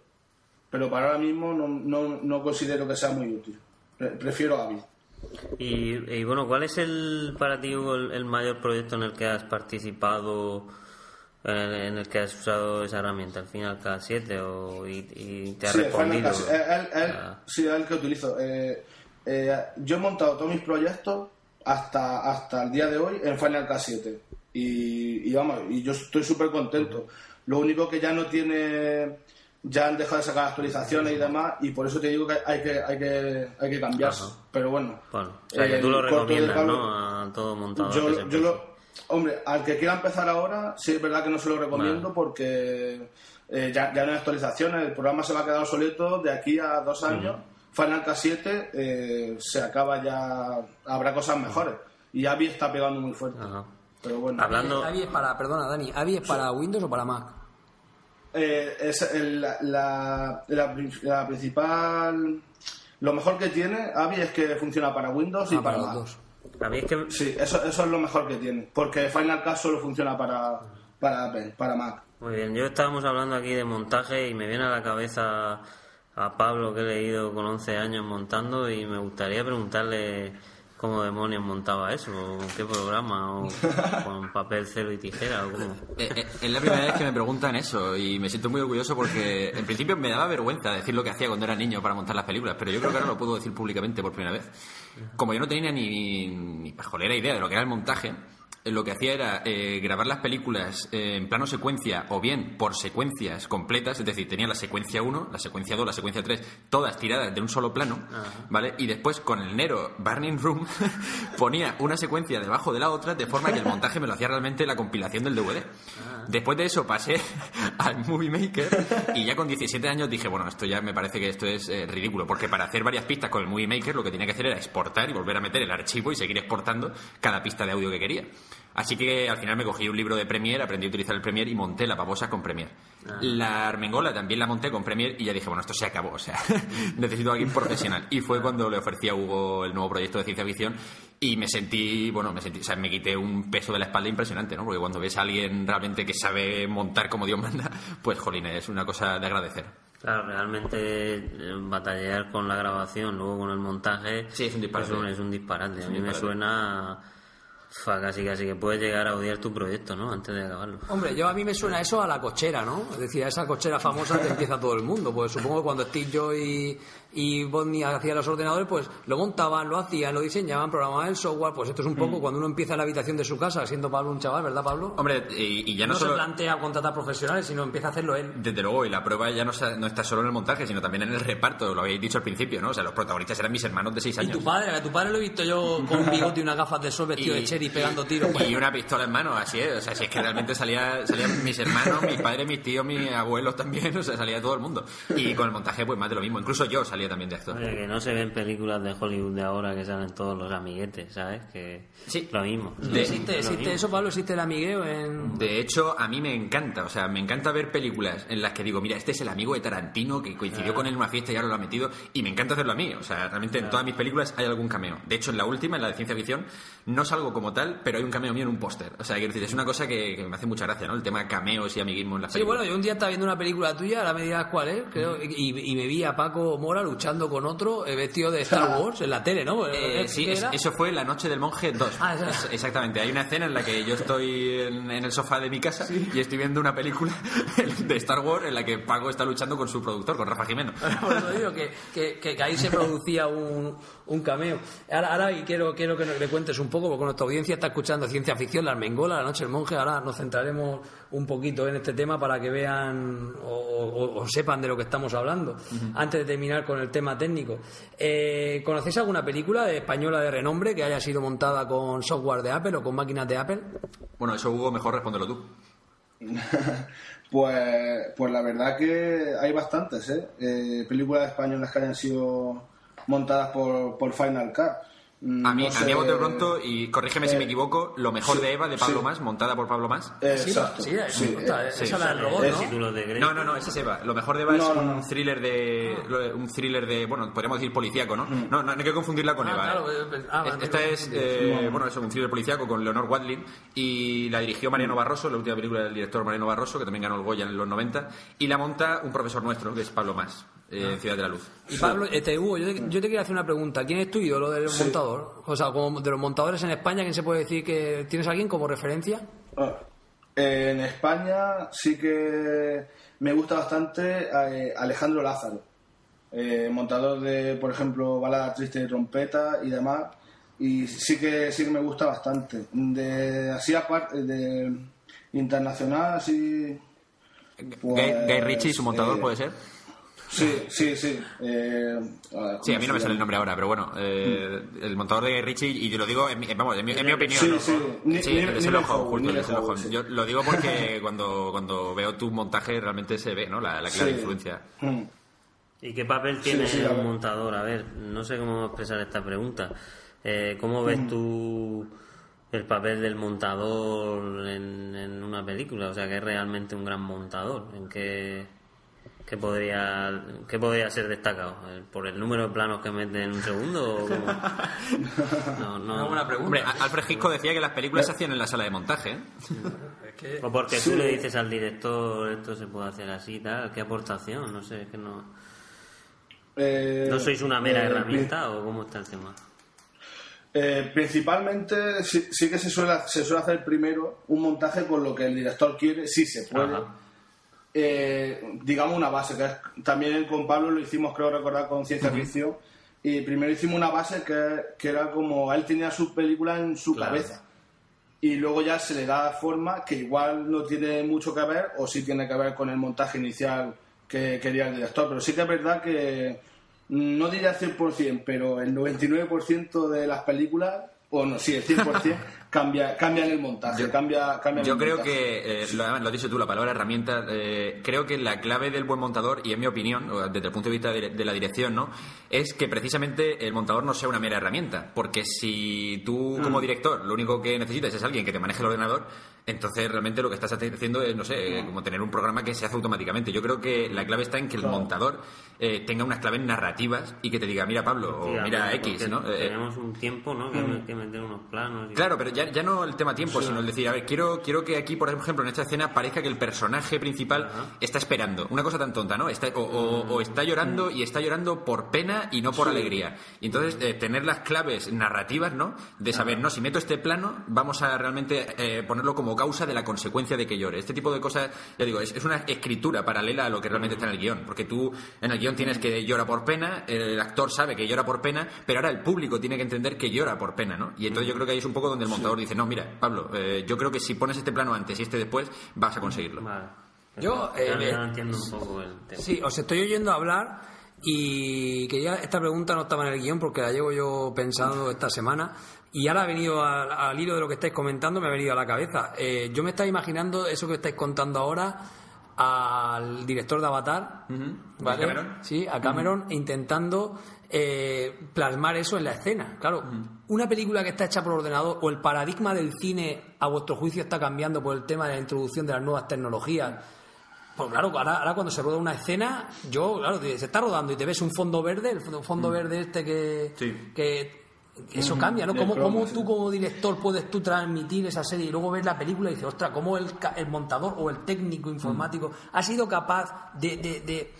Pero para ahora mismo no, no, no considero que sea muy útil. Pre- Prefiero AVI. Y, y bueno, ¿cuál es el para ti Hugo, el, el mayor proyecto en el que has participado, en el, en el que has usado esa herramienta? ¿Al final K7 o, y, y te ha Sí, respondido? Final el- es- Ah. sí, es el que utilizo. Eh, eh, yo he montado todos mis proyectos hasta, hasta el día de hoy en Final Cut 7. Y, y vamos, y yo estoy súper contento. Lo único que ya no tiene, ya han dejado de sacar actualizaciones y demás, y por eso te digo que hay que, hay que, hay que cambiarse. Ajá. Pero bueno. Bueno, o sea, que tú lo recomiendas, ¿no? A todo montador yo, lo, hombre, al que quiera empezar ahora, sí es verdad que no se lo recomiendo Vale. porque eh, ya, ya no hay actualizaciones, el programa se va a quedar obsoleto de aquí a dos años. Final Cut 7 eh, se acaba ya, habrá cosas mejores. Y Avi está pegando muy fuerte. Ajá. Pero bueno, Hablando- ¿Avi es para, perdona Dani, ¿Avi es para Windows o para Mac? Eh, es el- la, la, la prin- la principal. Lo mejor que tiene Avi es que funciona para Windows y Ah, para, Mac. A mí es que Sí, eso, eso es lo mejor que tiene. Porque Final Cut solo funciona para, para Apple, para Mac. Muy bien, yo estábamos hablando aquí de montaje y me viene a la cabeza a Pablo que he leído con 11 años montando y me gustaría preguntarle cómo demonios montaba eso, o qué programa, o con papel, celo y tijera, o cómo. Eh, eh, es la primera vez que me preguntan eso y me siento muy orgulloso porque en principio me daba vergüenza decir lo que hacía cuando era niño para montar las películas, pero yo creo que ahora lo puedo decir públicamente por primera vez. Como yo no tenía ni, ni pajolera idea de lo que era el montaje, lo que hacía era eh, grabar las películas eh, en plano secuencia o bien por secuencias completas, es decir, tenía la secuencia 1, la secuencia 2, la secuencia 3, todas tiradas de un solo plano, ¿vale? Y después con el Nero Burning Room ponía una secuencia debajo de la otra de forma que el montaje me lo hacía realmente la compilación del DVD. Después de eso pasé al Movie Maker y ya con 17 años dije, bueno, esto ya me parece que esto es eh, ridículo, porque para hacer varias pistas con el Movie Maker lo que tenía que hacer era exportar y volver a meter el archivo y seguir exportando cada pista de audio que quería. Así que al final me cogí un libro de Premiere, aprendí a utilizar el Premiere y monté la pavosa con Premiere. La Armengola también la monté con Premiere y ya dije, bueno, esto se acabó, o sea, necesito a alguien profesional. Y fue cuando le ofrecí a Hugo el nuevo proyecto de ciencia ficción y me sentí, bueno, me sentí, o sea, me quité un peso de la espalda impresionante, ¿no? Porque cuando ves a alguien realmente que sabe montar como Dios manda, pues, jolín, es una cosa de agradecer. Claro, realmente eh, batallar con la grabación, luego con el montaje, Sí, es un disparate. Es un, es un disparate. Es a un mí me suena Fa, casi casi que puedes llegar a odiar tu proyecto, ¿no? Antes de acabarlo. Hombre, yo a mí me suena eso a la cochera, ¿no? Es decir, a esa cochera famosa que empieza todo el mundo. Pues supongo que cuando Steve Jobs y, y Bodney hacían los ordenadores, pues lo montaban, lo hacían, lo diseñaban, programaban el software. Pues esto es un poco Mm. cuando uno empieza en la habitación de su casa, siendo Pablo un chaval, ¿verdad, Pablo? Hombre, y, y ya no, no solo... se plantea contratar profesionales, sino empieza a hacerlo él. Desde luego, y la prueba ya no, no está solo en el montaje, sino también en el reparto, lo habéis dicho al principio, ¿no? O sea, los protagonistas eran mis hermanos de 6 Y años. tu padre, a tu padre lo he visto yo con un bigote y unas gafas de sol vestido de cherry pegando tiros. y una pistola en mano, así es. O sea, si es que realmente salía, salían mis hermanos, mis padres, mis tíos, mis abuelos también, o sea, salía todo el mundo. Y con el montaje, pues más de lo mismo. Incluso yo salía también de actor. Oye, que no se ven películas de Hollywood de ahora que salen todos los amiguetes, ¿sabes? Que Sí. lo mismo. De- ¿Existe, Lo existe mismo. eso, Pablo? ¿Existe el amigueo en...? De hecho, a mí me encanta, o sea, me encanta ver películas en las que digo, mira, este es el amigo de Tarantino que coincidió con él en una fiesta y ahora lo ha metido, y me encanta hacerlo a mí, o sea, realmente en todas mis películas hay algún cameo. De hecho, en la última, en la de ciencia ficción, no salgo como tal, pero hay un cameo mío en un póster. O sea, quiero decir, es una cosa que, que me hace mucha gracia, ¿no? El tema de cameos y amiguismo en las Sí, películas. bueno, yo un día estaba viendo una película tuya, ahora me dirás cuál es, creo, y, y me vi a Paco Mora luchando con otro eh, vestido de Star Wars en la tele, ¿no? Eh, ¿Qué sí, es- eso fue La Noche del Monje 2. Ah. Es- exactamente. Hay una escena en la que yo estoy en, en el sofá de mi casa y estoy viendo una película de Star Wars en la que Paco está luchando con su productor, con Rafa Jimeno. Digo que, que, que- que ahí se producía un, un cameo. Ahora, ahora y quiero, quiero que nos- le cuentes un poco, porque nuestra audiencia está escuchando ciencia ficción, la Armengola, la noche del monje. Ahora nos centraremos un poquito en este tema para que vean o, o- o sepan de lo que estamos hablando. Antes de terminar con el tema técnico, Eh, ¿conocéis alguna película española de renombre que haya sido montada con software de Apple o con máquinas de Apple? Bueno, eso Hugo, mejor respóndelo tú. Pues, pues la verdad que hay bastantes, ¿eh? Eh, películas españolas que hayan sido montadas por, por Final Cut. Mm, A mí, no a mí a bote pronto, y corrígeme si me equivoco, lo mejor sí, de Eva, de Pablo sí. Más, montada por Pablo Más. Eh, Sí, exacto. sí, sí, Sí, esa eh, esa sí, es la del robot, el ¿no? título de Grey. No, no, no, ese es Eva. Lo mejor de Eva es No, no, un no. thriller de. lo- Un thriller de. Bueno, podríamos decir policíaco, ¿no? No, no, no hay que confundirla con Ah, Eva. claro, ¿eh? eh, ah, vale, Esta es. eh, bueno, es un thriller policíaco con Leonor Watling y la dirigió Mariano Barroso, la última película del director Mariano Barroso, que también ganó el Goya en los 90. Y la monta un profesor nuestro, que es Pablo Más, eh, en Ciudad de la Luz. Y Pablo, este, Hugo, yo te, yo te quería hacer una pregunta. ¿Quién es tu ídolo del montador? O sea, como de los montadores en España, ¿quién se puede decir que tienes a alguien como referencia? Ah, eh, en España sí que me gusta bastante eh, Alejandro Lázaro, eh, montador de, por ejemplo, balada triste de trompeta y demás. Y sí que sí que me gusta bastante. De así aparte de internacional, así. pues, Guy, Guy Ritchie, su montador, eh, puede ser. Sí, sí, sí. Eh, a ver, Sí, a ¿cómo mí no me sale el nombre ahora, pero bueno, eh, el montador de Guy Ritchie, y yo lo digo, en mi, vamos, en mi, en mi opinión. Sí, ¿no? sí. Ni- Sí, ni- el Howard, justo, ni el sí. Yo lo digo porque cuando, cuando veo tus montajes realmente se ve, ¿no? La, la clara Sí. influencia. Mm. ¿Y qué papel tiene sí, un montador? A ver, no sé cómo expresar esta pregunta. Eh, ¿Cómo ves tú el papel del montador en, en una película? O sea, que es realmente un gran montador. ¿En qué, qué podría, qué podría ser destacado? ¿El- ¿Por el número de planos que mete en un segundo? O cómo? No, no. Una buena pregunta. Hombre, a- Alfred Hitchcock decía que las películas se hacían en la sala de montaje. ¿eh? Es que- O porque tú le dices al director esto se puede hacer así y tal. ¿Qué aportación? No sé, es que no. Eh, ¿No sois una mera eh, herramienta o cómo está el tema? Eh, principalmente sí, sí que se suele, se suele hacer primero un montaje con lo que el director quiere, si se puede. Ajá. Eh, digamos una base, que es- también con Pablo lo hicimos, creo recordar, con ciencia ficción. Y primero hicimos una base que, que era como él tenía su película en su Claro. cabeza. Y luego ya se le da forma que igual no tiene mucho que ver o sí tiene que ver con el montaje inicial que quería el director. Pero sí que es verdad que no diría 100%, pero el 99% de las películas, o no, sí, el 100%, cambia, cambian el montaje. Yo- cambia, cambian Yo el creo montaje. que, eh, lo, además, lo has dicho tú, la palabra herramienta, eh, creo que la clave del buen montador, y en mi opinión, desde el punto de vista de, de la dirección, ¿no? es que precisamente el montador no sea una mera herramienta. Porque si tú, como director, lo único que necesitas es alguien que te maneje el ordenador, entonces realmente lo que estás haciendo es, no sé, eh, como tener un programa que se hace automáticamente. Yo creo que la clave está en que el montador eh, tenga unas claves narrativas y que te diga, mira Pablo, o mira X, ¿no? Eh, Tenemos un tiempo, ¿no? Que, que meter unos planos. y- Claro, pero ya, ya no el tema tiempo, sino el decir, a ver, quiero, quiero que aquí, por ejemplo, en esta escena parezca que el personaje principal está esperando. Una cosa tan tonta, ¿no? Está, o, o- o está llorando y está llorando por pena y no por alegría. Y entonces eh, tener las claves narrativas, ¿no? De saber, no, si meto este plano, vamos a realmente eh, ponerlo como causa de la consecuencia de que llore. Este tipo de cosas, ya digo, es, es una escritura paralela a lo que realmente está en el guion. Porque tú en el guion tienes que llora por pena, el actor sabe que llora por pena, pero ahora el público tiene que entender que llora por pena, ¿no? Y entonces yo creo que ahí es un poco donde el montador dice, no, mira, Pablo, eh, yo creo que si pones este plano antes y este después, vas a conseguirlo. Vale. Yo, eh, no entiendo un poco el tema. Sí, os estoy oyendo hablar y que ya esta pregunta no estaba en el guion porque la llevo yo pensando esta semana y ahora ha venido al, al hilo de lo que estáis comentando, me ha venido a la cabeza. Eh, yo me estaba imaginando eso que estáis contando ahora al director de Avatar, ¿vale? ¿A Cameron? Sí, a Cameron, intentando eh, plasmar eso en la escena. Claro, una película que está hecha por ordenador o el paradigma del cine, a vuestro juicio, está cambiando por el tema de la introducción de las nuevas tecnologías. Pues claro, ahora, ahora cuando se rueda una escena, yo, claro, se está rodando y te ves un fondo verde, el fondo, fondo verde este que, Sí. que eso cambia, ¿no? ¿Cómo, tú como director puedes tú transmitir esa serie y luego ves la película y dices, ostras, cómo el, el montador o el técnico informático ha sido capaz de, de, de,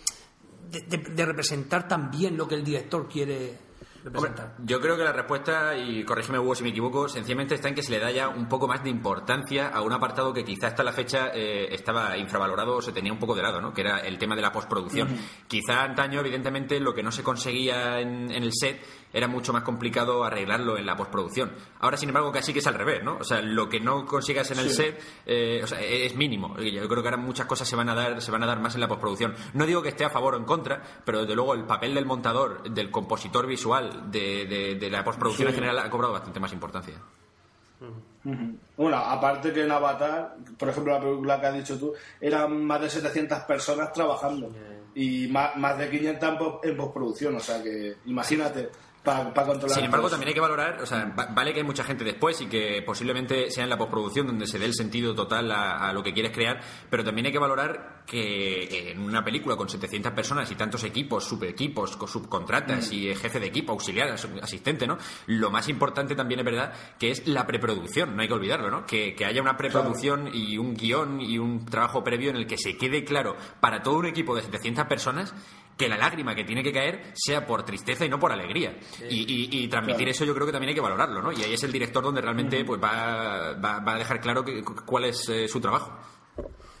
de- de- de representar tan bien lo que el director quiere Hombre, representar? yo creo que la respuesta, y corrígeme Hugo si me equivoco, sencillamente está en que se le da ya un poco más de importancia a un apartado que quizá hasta la fecha eh, estaba infravalorado o se tenía un poco de lado, ¿no? que era el tema de la postproducción. Quizá antaño, evidentemente, lo que no se conseguía en, en el set era mucho más complicado arreglarlo en la postproducción. Ahora, sin embargo, casi que es al revés, ¿no? O sea, lo que no consigas en el set eh, o sea, es mínimo. Y Yo creo que ahora muchas cosas se van a dar, se van a dar más en la postproducción. No digo que esté a favor o en contra, pero desde luego el papel del montador, del compositor visual, de, de- de la postproducción Sí. en general ha cobrado bastante más importancia. Bueno, aparte que en Avatar, por ejemplo, la película que has dicho tú, eran más de 700 personas trabajando y más, más de 500 en pos- en postproducción, o sea que imagínate, para controlar. Sin embargo, también hay que valorar, o sea, va- vale que hay mucha gente después y que posiblemente sea en la postproducción donde se dé el sentido total a, a lo que quieres crear, pero también hay que valorar que en una película con 700 personas y tantos equipos, subequipos, co- subcontratas y eh, jefe de equipo, auxiliar, as- asistente, ¿no? Lo más importante también es verdad que es la preproducción, no hay que olvidarlo, ¿no? Que, que haya una preproducción y un guion y un trabajo previo en el que se quede claro para todo un equipo de 700 personas que la lágrima que tiene que caer sea por tristeza y no por alegría. Y, y- y transmitir Claro. eso yo creo que también hay que valorarlo, ¿no? Y ahí es el director donde realmente pues va, va, va a dejar claro que- cuál es eh, su trabajo.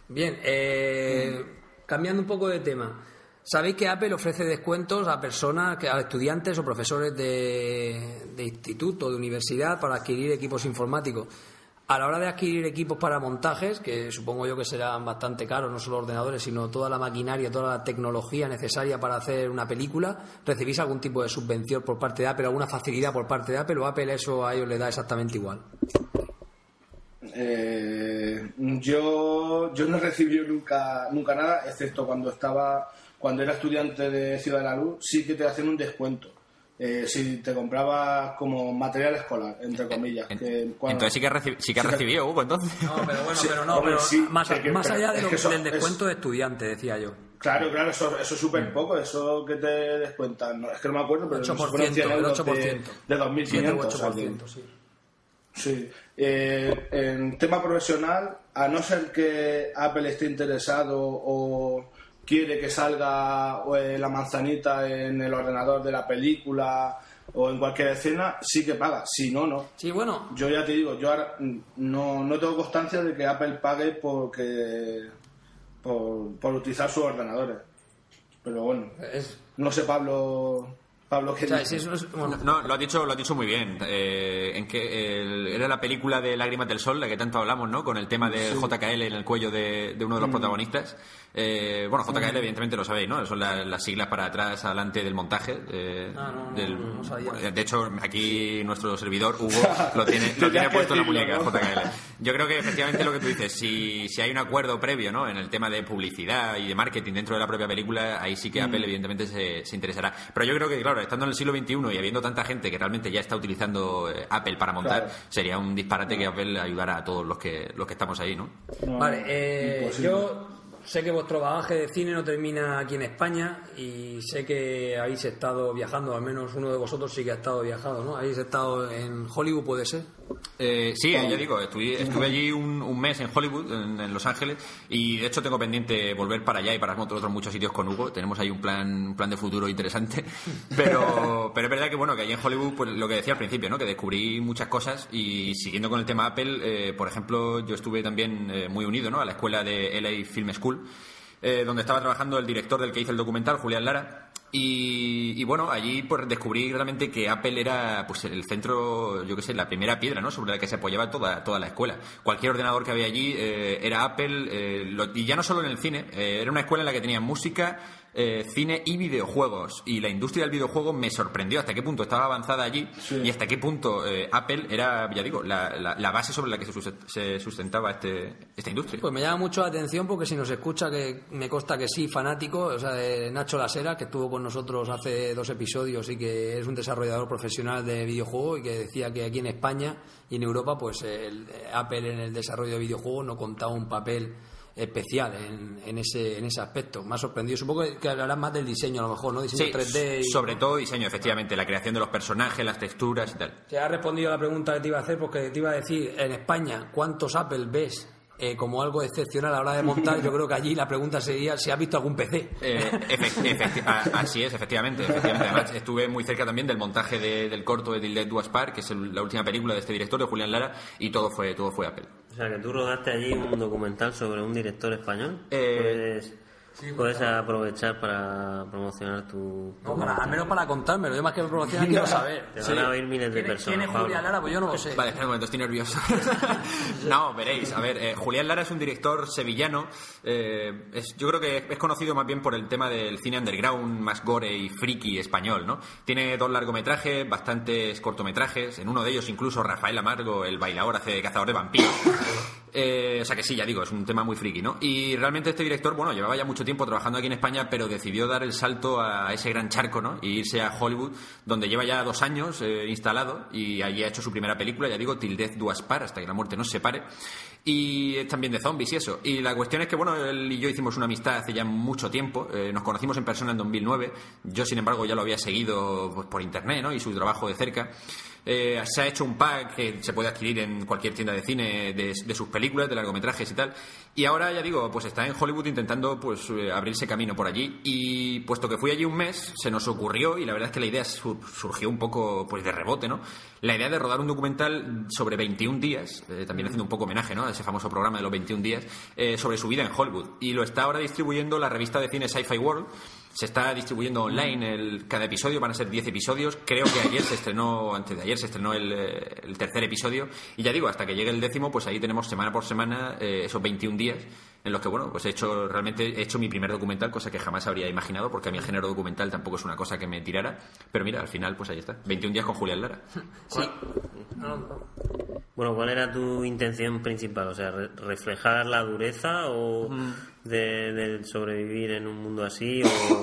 Bien, eh, cambiando un poco de tema. Sabéis que Apple ofrece descuentos a personas, a estudiantes o profesores de, de instituto, de universidad, para adquirir equipos informáticos. A la hora de adquirir equipos para montajes, que supongo yo que serán bastante caros, no solo ordenadores, sino toda la maquinaria, toda la tecnología necesaria para hacer una película, ¿recibís algún tipo de subvención por parte de Apple, alguna facilidad por parte de Apple o Apple eso a ellos le da exactamente igual? Eh, yo, yo no he recibido nunca, nunca nada, excepto cuando estaba, cuando era estudiante de Ciudad de la Luz, sí que te hacían un descuento. Eh, si te comprabas como material escolar, entre comillas. En- que cuando- entonces sí que, has reci- sí que Sí que- recibido, Hugo, entonces. No, pero bueno, Sí, pero no, hombre, pero sí, más, es que- más pero allá de es lo- que eso del es- descuento de estudiante, decía yo. Claro, claro, eso, eso es súper poco, eso que te descuentan. No, es que no me acuerdo, pero 8%, fueron 100 el euros 8%. De, de 2.500. o sea que- 8%, sí. Sí. Eh, en tema profesional, a no ser que Apple esté interesado o quiere que salga eh, la manzanita en el ordenador de la película o en cualquier escena, sí que paga. Si no, no. Sí, bueno, Yo ya te digo, yo ahora mm, no, no tengo constancia de que Apple pague porque por, por utilizar sus ordenadores. Pero bueno, es, no sé Pablo Pablo qué o sea, dice. es- bueno, No, lo has dicho, lo has dicho muy bien. Eh, en que el- era la película de Lágrimas del Sol, la que tanto hablamos, ¿no? Con el tema de JKL en el cuello de, de uno de los protagonistas. Eh, bueno, JKL, evidentemente lo sabéis, ¿no? Son la- las siglas para atrás, adelante del montaje. eh, Ah, no, no, del- no, sabía. de hecho, aquí nuestro servidor, Hugo, lo tiene, lo puesto en la muñeca, ¿no? JKL. Yo creo que efectivamente lo que tú dices, si, si hay un acuerdo previo, ¿no? En el tema de publicidad y de marketing dentro de la propia película, ahí sí que Apple, evidentemente, se, se interesará. Pero yo creo que, claro, estando en el siglo XXI y habiendo tanta gente que realmente ya está utilizando eh, Apple para montar, Claro. sería un disparate que Apple ayudara a todos los que, los que estamos ahí, ¿no? No, Vale, eh, yo sé que vuestro bagaje de cine no termina aquí en España y sé que habéis estado viajando, al menos uno de vosotros sí que ha estado viajado, ¿no? Habéis estado en Hollywood, puede ser. Eh, sí, ya digo, estuve, allí un, mes en Hollywood, en, Los Ángeles, y de hecho tengo pendiente volver para allá y para otros muchos sitios con Hugo. Tenemos ahí un plan, un plan de futuro interesante. Pero, es verdad que bueno, que allí en Hollywood, pues lo que decía al principio, ¿no? Que descubrí muchas cosas y siguiendo con el tema Apple, eh, por ejemplo, yo estuve también eh, muy unido, ¿no? A la escuela de LA Film School, eh, donde estaba trabajando el director del que hizo el documental, Julián Lara. Y, y bueno, allí pues descubrí realmente que Apple era pues el centro, yo qué sé, la primera piedra, ¿no? Sobre la que se apoyaba toda, toda la escuela. Cualquier ordenador que había allí eh, era Apple, eh, lo- y ya no solo en el cine, eh, era una escuela en la que tenían música, eh, cine y videojuegos. Y la industria del videojuego me sorprendió hasta qué punto estaba avanzada allí y hasta qué punto eh, Apple era, ya digo, la, la- la base sobre la que se sustentaba este, esta industria. Pues me llama mucho la atención porque si nos escucha, que me consta que sí, fanático, o sea, de Nacho Lasera, que estuvo con nosotros hace dos episodios y que es un desarrollador profesional de videojuegos y que decía que aquí en España y en Europa, pues el, Apple en el desarrollo de videojuegos no contaba un papel especial en, en ese, en ese aspecto. Me ha sorprendido. Supongo que hablarás más del diseño a lo mejor, ¿no? Diseño Sí, 3D. y- sobre todo diseño, efectivamente, la creación de los personajes, las texturas y tal. Te ha respondido a la pregunta que te iba a hacer porque te iba a decir, en España, ¿cuántos Apple ves eh, como algo excepcional a la hora de montar? Yo creo que allí la pregunta sería si has visto algún PC. Eh, efect- efecti- a- así es, efectivamente, efectivamente. Además, estuve muy cerca también del montaje de- del corto de Dildet Duaspar, que es el- la última película de este director, de Julián Lara, y todo fue, todo fue Apple. O sea, que tú rodaste allí un documental sobre un director español. Eh, Puedes, puedes aprovechar para promocionar tu... No, para- al menos para contármelo. Yo más que promocionar quiero saber. Te van a oír miles de ¿Quién es- personas. ¿Quién es Pablo. Julia Lara? Pues yo no lo sé. Vale, espera un momento, estoy nervioso. no, veréis. A ver, eh, Julián Lara es un director sevillano. eh, es- yo creo que es conocido más bien por el tema del cine underground, más gore y friki español, ¿no? Tiene dos largometrajes, bastantes cortometrajes. En uno de ellos incluso Rafael Amargo, el bailador, hace cazador de vampiros. Eh, o sea que sí, ya digo, es un tema muy friki, ¿no? Y realmente este director, bueno, llevaba ya mucho tiempo trabajando aquí en España, pero decidió dar el salto a ese gran charco, ¿no? Y irse a Hollywood, donde lleva ya dos años eh, instalado y allí ha hecho su primera película, ya digo, Us Part, hasta que la muerte nos separe. Y es también de zombies y eso. Y la cuestión es que, bueno, él y yo hicimos una amistad hace ya mucho tiempo. eh, nos conocimos en persona en 2009. Yo, sin embargo, ya lo había seguido pues, por internet, ¿no? Y su trabajo de cerca. Eh, se ha hecho un pack que se puede adquirir en cualquier tienda de cine de, sus películas, de largometrajes y tal. Y ahora, ya digo, pues está en Hollywood intentando pues eh, abrirse camino por allí. Y puesto que fui allí un mes, se nos ocurrió, y la verdad es que la idea sur- surgió un poco pues de rebote, ¿no? La idea de rodar un documental sobre 21 días, eh, también haciendo un poco homenaje, ¿no? A ese famoso programa de los 21 días, sobre su vida en Hollywood. Y lo está ahora distribuyendo la revista de cine Sci-Fi World. Se está distribuyendo online el, cada episodio, van a ser 10 episodios. Creo que ayer se estrenó, antes de ayer se estrenó el, eh, el tercer episodio. Y ya digo, hasta que llegue el décimo, pues ahí tenemos semana por semana eh, esos 21 días en los que, bueno, pues he hecho, realmente he hecho mi primer documental, cosa que jamás habría imaginado, porque a mí el género documental tampoco es una cosa que me tirara. Pero mira, al final, pues ahí está. 21 días con Julián Lara. Sí. No, no. Bueno, ¿cuál era tu intención principal? O sea, re- reflejar la dureza o de, del sobrevivir en un mundo así o,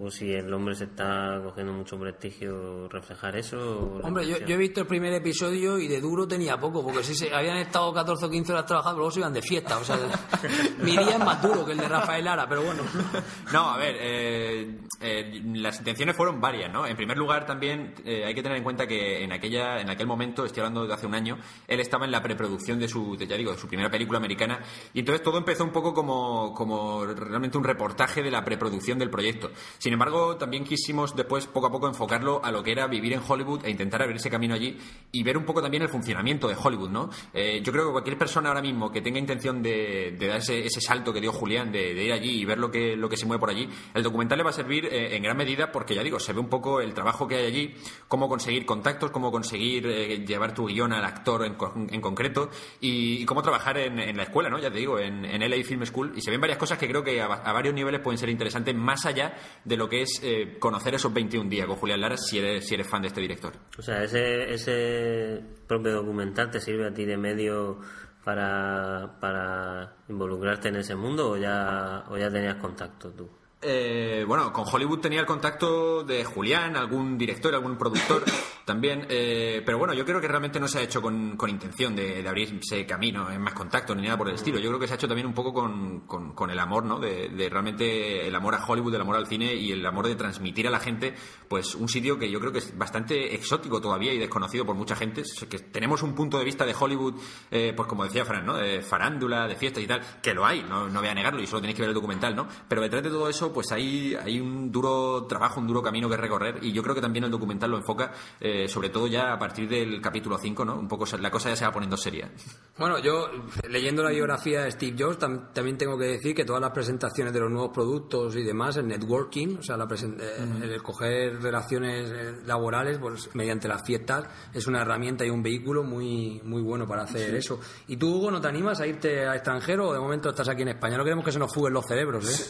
o si el hombre se está cogiendo mucho prestigio, reflejar eso. Hombre, yo he visto el primer episodio y de duro tenía poco, porque si se, habían estado 14 o 15 horas trabajando, luego se iban de fiesta. O sea, mi día es más duro que el de Rafael Lara, pero bueno. No, a ver, eh, eh, las intenciones fueron varias, ¿no? En primer lugar, también eh, hay que tener en cuenta que en aquella, en aquel momento, estoy hablando de hace un año, él estaba en la preproducción de su, de, ya digo, de su primera película americana, y entonces todo empezó un poco como, como realmente un reportaje de la preproducción del proyecto. Sin embargo, también quisimos después poco a poco enfocarlo a lo que era vivir en Hollywood e intentar abrirse camino allí y ver un poco también el funcionamiento de Hollywood, ¿no? Eh, yo creo que cualquier persona ahora mismo que tenga intención de, dar ese, ese salto que dio Julián, de, ir allí y ver lo que, lo que se mueve por allí, el documental le va a servir eh, en gran medida porque, ya digo, se ve un poco el trabajo que hay allí, cómo conseguir contactos, cómo conseguir eh, llevar tu guion al actor en, en concreto y, cómo trabajar en, la escuela, ¿no? Ya te digo, en, LA Film School y se ven varias cosas que creo que a, a varios niveles pueden ser interesantes más allá de lo que es eh, conocer esos 21 días con Julián Lara si eres, si eres fan de este director. O sea, ese, ese propio documental te sirve a ti de medio para, para involucrarte en ese mundo o ya, o ya tenías contacto tú. Eh, bueno, con Hollywood tenía el contacto de Julián, algún director, algún productor, también. eh, pero bueno, yo creo que realmente no se ha hecho con, con intención de, de abrirse camino en más contacto ni nada por el estilo. Yo creo que se ha hecho también un poco con, con- con el amor, ¿no? De, de realmente el amor a Hollywood, el amor al cine y el amor de transmitir a la gente, pues un sitio que yo creo que es bastante exótico todavía y desconocido por mucha gente. Que tenemos un punto de vista de Hollywood, eh, pues como decía Fran, ¿no? De farándula, de fiestas y tal, que lo hay, no, no voy a negarlo y solo tenéis que ver el documental, ¿no? Pero detrás de todo eso, pues hay, hay un duro trabajo, un duro camino que recorrer y yo creo que también el documental lo enfoca, eh, sobre todo ya a partir del capítulo 5, ¿no? Un poco la cosa ya se va poniendo seria. Bueno, yo leyendo la biografía de Steve Jobs tam- también tengo que decir que todas las presentaciones de los nuevos productos y demás, el networking, o sea, la eh, el coger relaciones eh, laborales pues, mediante las fiestas es una herramienta y un vehículo muy muy bueno para hacer eso. ¿Y tú, Hugo, no te animas a irte al extranjero o de momento estás aquí en España? No queremos que se nos fuguen los cerebros, ¿eh? sí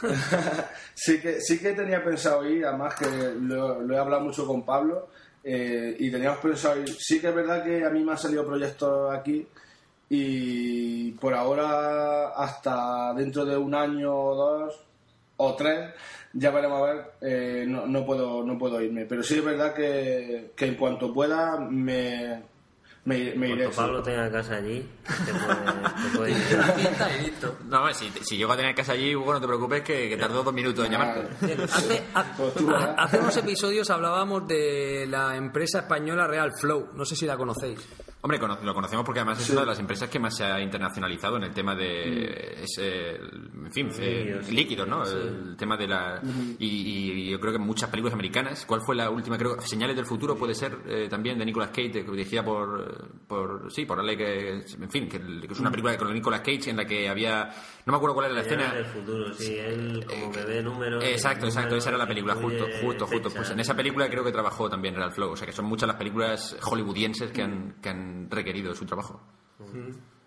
que sí que tenía pensado ir, además que lo, lo he hablado mucho con Pablo eh, y teníamos pensado ir. Sí que es verdad que a mí me han salido proyectos aquí y por ahora hasta dentro de un año o dos o tres ya veremos a ver eh, no, no puedo no puedo irme pero sí es verdad que, que en cuanto pueda me me, me iré Cuando sí. Pablo tenga casa allí, te puede, te puede ir. listo. No, si, si llego a tener casa allí, Hugo, no te preocupes que, que tardó dos minutos en llamarte. Hace, ha- Pues hace unos episodios hablábamos de la empresa española Real Flow, no sé si la conocéis. Hombre, lo conocemos porque además es una de las empresas que más se ha internacionalizado en el tema de, Mm. ese, en fin, eh, Líquidos. líquidos, ¿no? El tema de la... Y, y yo creo que muchas películas americanas, ¿cuál fue la última? Creo Señales del Futuro puede ser eh, también de Nicolas Cage, eh, dirigida por, por sí, por Ale, que, en fin, que, que es una película con Nicolas Cage en la que había... No me acuerdo cuál era la escena. del futuro, sí, él como que ve números. Exacto, exacto, esa era la película, justo, justo, justo. Pues en esa película creo que trabajó también Real Flow, o sea que son muchas las películas hollywoodienses que han, que han requerido su trabajo.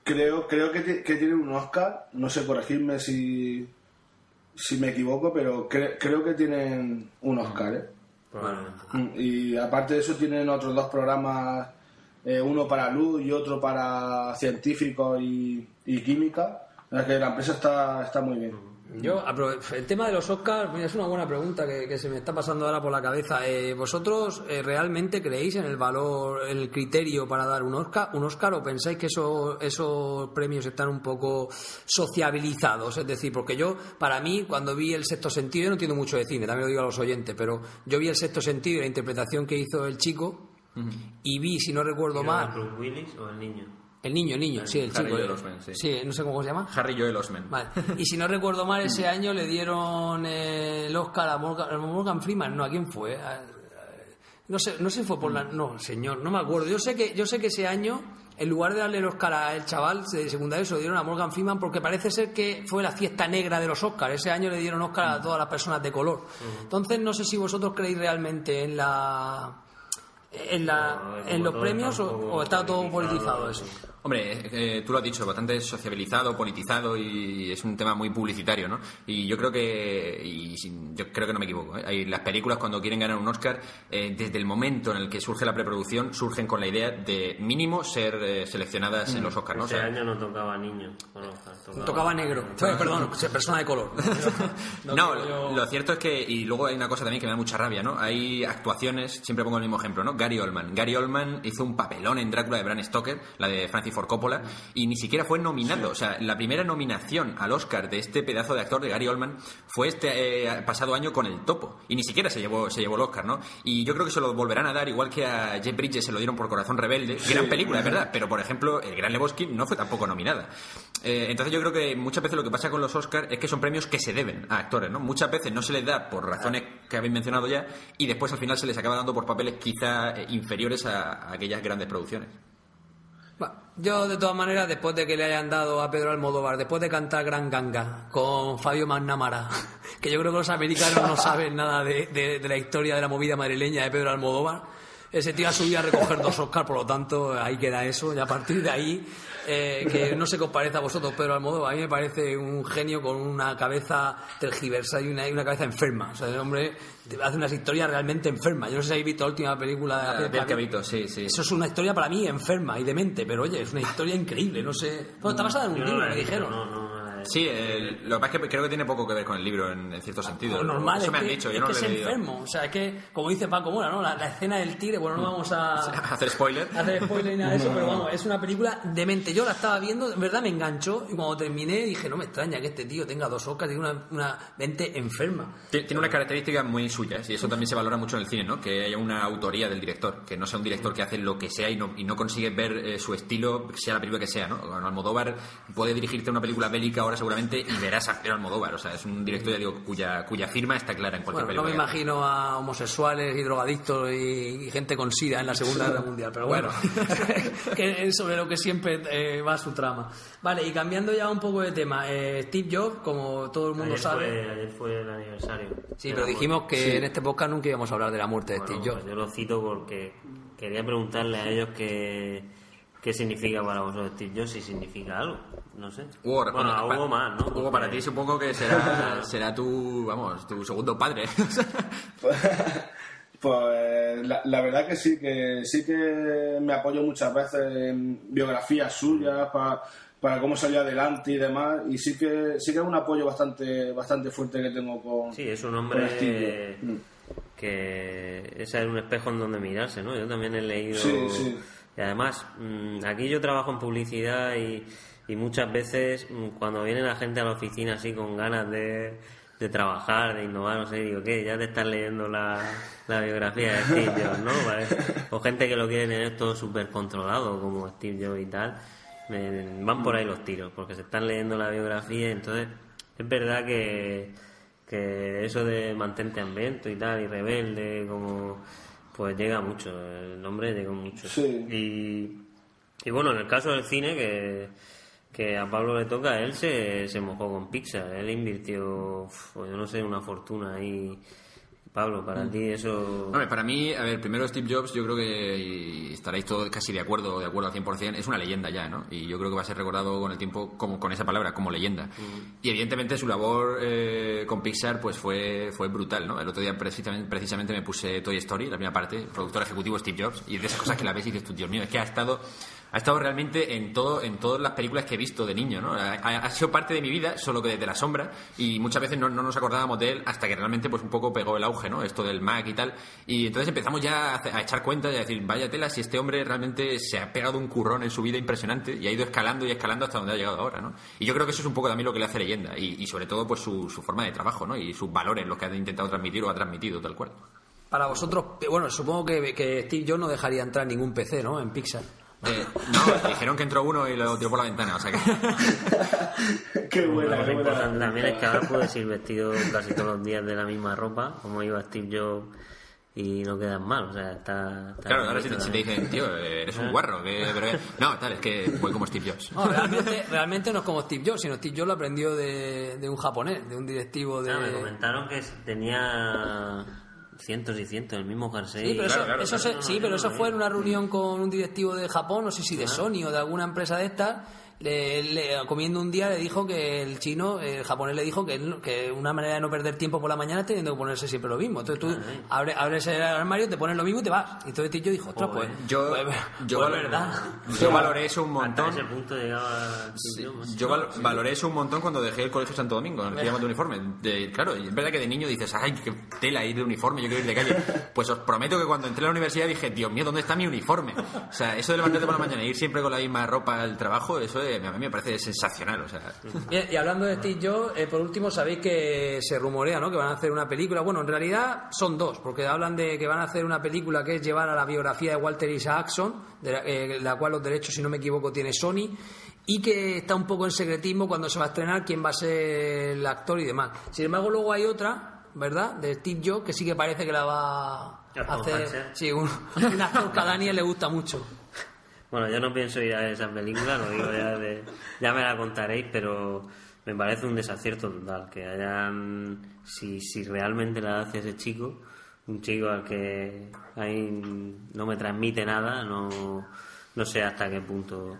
Creo, creo que, que tiene un Oscar, no sé, corregirme si, si me equivoco, pero cre- creo que tienen un Oscar, ¿eh? Y aparte de eso tienen otros dos programas, eh, uno para luz y otro para científicos y, química. Sea que la empresa está, está muy bien. Yo, el tema de los Oscars, mira, es una buena pregunta que, que se me está pasando ahora por la cabeza. Eh, ¿Vosotros eh, realmente creéis en el valor, en el criterio para dar un Oscar, un Oscar o pensáis que eso- esos premios están un poco sociabilizados? Es decir, porque yo, para mí, cuando vi el sexto sentido, yo no entiendo mucho de cine, también lo digo a los oyentes, pero yo vi el sexto sentido y la interpretación que hizo el chico y vi, si no recuerdo ¿Quién era mal, Bruce Willis o el niño? el niño, el niño, sí, el Harry chico. Joel Osment, sí. sí, no sé cómo se llama. Harry Joel Osment. Vale. Y si no recuerdo mal, ese año le dieron eh, el Oscar a Morgan, a Morgan Freeman. No, ¿a quién fue? A- a- no sé, no sé si fue por la... No, señor, no me acuerdo. Yo sé que, yo sé que ese año, en lugar de darle el Oscar al chaval de secundario, se lo dieron a Morgan Freeman porque parece ser que fue la fiesta negra de los Oscars. Ese año le dieron Oscar a todas las personas de color. Entonces, no sé si vosotros creéis realmente en la... En, la, en los premios o, o está todo politizado eso. Hombre, eh, tú lo has dicho, bastante sociabilizado, politizado y es un tema muy publicitario, ¿no? Y yo creo que, y sin- yo creo que no me equivoco, ¿eh? Hay- las películas cuando quieren ganar un Oscar, eh, desde el momento en el que surge la preproducción, surgen con la idea de mínimo ser eh, seleccionadas en los Oscars, ¿no? O sea, año no tocaba niño. Bueno, tocaba, Tocaba negro. Eh, Perdón, persona de color. No, lo cierto es que, y luego hay una cosa también que me da mucha rabia, ¿no? Hay actuaciones, siempre pongo el mismo ejemplo, ¿no? Gary Oldman. Gary Oldman hizo un papelón en Drácula de Bram Stoker, la de Francis Ford Coppola, y ni siquiera fue nominado. O sea, la primera nominación al Oscar de este pedazo de actor de Gary Oldman fue este eh, pasado año con El Topo, y ni siquiera se llevó, se llevó el Oscar, ¿no? Y yo creo que se lo volverán a dar, igual que a Jeff Bridges se lo dieron por Corazón Rebelde, gran película, es verdad, pero por ejemplo, El Gran Lebowski no fue tampoco nominada. Eh, entonces yo creo que muchas veces lo que pasa con los Oscars es que son premios que se deben a actores, ¿no? Muchas veces no se les da por razones que habéis mencionado ya y después al final se les acaba dando por papeles quizá eh, inferiores a, a aquellas grandes producciones. Yo, de todas maneras, después de que le hayan dado a Pedro Almodóvar, después de cantar Gran Ganga con Fabio Magnamara, que yo creo que los americanos no saben nada de, de- de la historia de la movida madrileña de Pedro Almodóvar, ese tío ha subido a recoger dos Oscars, por lo tanto, ahí queda eso, y a partir de ahí, eh, que no se comparece a vosotros, Pedro Almodóvar, a mí me parece un genio con una cabeza tergiversa y una, y una cabeza enferma. O sea, el hombre hace unas historias realmente enfermas. Yo no sé si habéis visto la última película de la Del Pig. Cabito, sí, sí. Eso es una historia para mí enferma y demente, pero oye, es una historia increíble, no sé. Bueno, está basada en un libro, me dijeron. No, no, Sí, el- lo que pasa es que creo que tiene poco que ver con el libro en, en cierto sentido. Lo normal Eso es me han que, dicho, yo es no que lo es he leído. enfermo. O sea, es que, como dice Paco Mora, ¿no? La, la escena del tigre, bueno, no vamos a Hacer spoiler. hacer spoiler ni nada de eso, pero vamos, es una película demente. Yo la estaba viendo, en verdad me enganchó, y cuando terminé dije, no me extraña que este tío tenga dos Oscars y una, una mente enferma. Tiene tiene unas características muy suyas y eso también se valora mucho en el cine, ¿no? Que haya una autoría del director, que no sea un director que hace lo que sea y no, y no consigue ver eh, su estilo, sea la película que sea, ¿no? Almodóvar puede dirigirte una película bélica ahora seguramente y verás a Pedro Almodóvar, o sea, es un director, ya digo, cuya, cuya firma está clara en cualquier Bueno, no me película. que hace. imagino a homosexuales y drogadictos y, y gente con sida en la Segunda Guerra Mundial, pero bueno, que es sobre lo que siempre eh, va su trama. Vale, y cambiando ya un poco de tema, eh, Steve Jobs, como todo el mundo Ayer sabe... fue, ayer fue el aniversario. Sí, pero dijimos que en este podcast nunca íbamos a hablar de la muerte de Bueno, Steve Jobs. pues yo lo cito porque quería preguntarle a ellos qué, qué significa para vosotros Steve Jobs, si significa algo. No sé. Hugo, bueno, a Hugo más, ¿no? Hugo, para ti supongo que será, será tu, vamos, tu segundo padre. Pues la, la verdad que sí, que sí que me apoyo muchas veces en biografías suyas para, para cómo salió adelante y demás, y sí que sí que es un apoyo bastante bastante fuerte que tengo con Sí, es un hombre Steve Jobs. Mm. que ese es un espejo en donde mirarse, ¿no? Yo también he leído... Sí, sí. Y además, mm, aquí yo trabajo en publicidad y, muchas veces mm, cuando viene la gente a la oficina así con ganas de, de trabajar, de innovar, no sé, digo, ¿qué? Ya te estás leyendo la, la biografía de Steve Jobs, ¿no? O gente que lo quiere tener todo súper controlado, como Steve Jobs y tal. Van por ahí los tiros, porque se están leyendo la biografía, entonces es verdad que, que eso de mantente hambriento y tal, y rebelde, como pues llega mucho, el nombre llegó mucho. Sí. Y, y bueno, en el caso del cine, que, que a Pablo le toca, él se, se mojó con Pixar, él invirtió, pues yo no sé, una fortuna ahí. Pablo, para ti eso... Hombre, para mí, a ver, primero Steve Jobs, yo creo que estaréis todos casi de acuerdo, de acuerdo al 100%, es una leyenda ya, ¿no? Y yo creo que va a ser recordado con el tiempo como con esa palabra, como leyenda. Y evidentemente su labor eh, con Pixar pues fue, fue brutal, ¿no? El otro día precisamente, precisamente me puse Toy Story, la primera parte, productor ejecutivo Steve Jobs, y de esas cosas que la ves y dices tú, Dios mío, es que ha estado ha estado realmente en todo en todas las películas que he visto de niño, ¿no? Ha, sido parte de mi vida, solo que desde la sombra, y muchas veces no, no nos acordábamos de él hasta que realmente pues un poco pegó el auge, ¿no? Esto del Mac y tal, y entonces empezamos ya a, echar cuentas y a decir, vaya tela, si este hombre realmente se ha pegado un currón en su vida impresionante y ha ido escalando y escalando hasta donde ha llegado ahora, ¿no? Y yo creo que eso es un poco también lo que le hace leyenda, y, y sobre todo pues su, su forma de trabajo, ¿no? Y sus valores, los que ha intentado transmitir o ha transmitido tal cual. Para vosotros, bueno, supongo que, que Steve Jobs no dejaría entrar ningún PC, ¿no? En Pixar. Eh, no, dijeron que entró uno y lo tiró por la ventana, o sea que... qué buena, Lo qué buena. importante también es que ahora puedes ir vestido casi todos los días de la misma ropa, como iba Steve Jobs, y no quedas mal, o sea, está... está Claro, ahora si te, si te también. dicen, tío, eres un guarro. Que, pero, no, tal, es que voy como Steve Jobs. No, realmente, realmente no es como Steve Jobs, sino Steve Jobs lo aprendió de, de un japonés, de un directivo de... Ah, me comentaron que tenía cientos y cientos, el mismo jersey. Sí, pero, eso, claro, eso claro. se- sí, pero eso fue en una reunión con un directivo de Japón, no sé si de Sony o de alguna empresa de estas. Le, le- comiendo un día le dijo que el chino, el japonés le dijo que, él- que una manera de no perder tiempo por la mañana es teniendo que ponerse siempre lo mismo. Entonces tú abres, abres el armario, te pones lo mismo y te vas. Y entonces yo dijo, ostras, pues, Yo, pues, yo, pues valor- verdad. yo valoré eso un Hasta montón. ese punto llegaba Steve Jobs. Yo val- valoré eso un montón cuando dejé el colegio Santo Domingo, en el de uniforme. De- claro, es verdad que de niño dices, ay, qué tela ir de uniforme, yo quiero ir de calle. Pues os prometo que cuando entré a la universidad dije, Dios mío, ¿dónde está mi uniforme? O sea, eso de levantarte por la mañana e ir siempre con la misma ropa al trabajo, eso eh, a mí me parece sensacional. O sea, Bien, y hablando de Steve Jobs, eh, por último sabéis que se rumorea ¿no? que van a hacer una película. Bueno, en realidad son dos, porque hablan de que van a hacer una película que es llevar a la biografía de Walter Isaacson, de la, eh, la cual los derechos, si no me equivoco, tiene Sony, y que está un poco en secretismo cuando se va a estrenar quién va a ser el actor y demás. Sin embargo, luego hay otra, ¿verdad?, de Steve Jobs, que sí que parece que la va a hacer. Sí, un, un actor que a Daniel le gusta mucho. Bueno, yo no pienso ir a esa película, lo digo ya de... Ya me la contaréis, pero me parece un desacierto total que hayan... Si, si realmente la hace ese chico, un chico al que ahí no me transmite nada, no, no sé hasta qué punto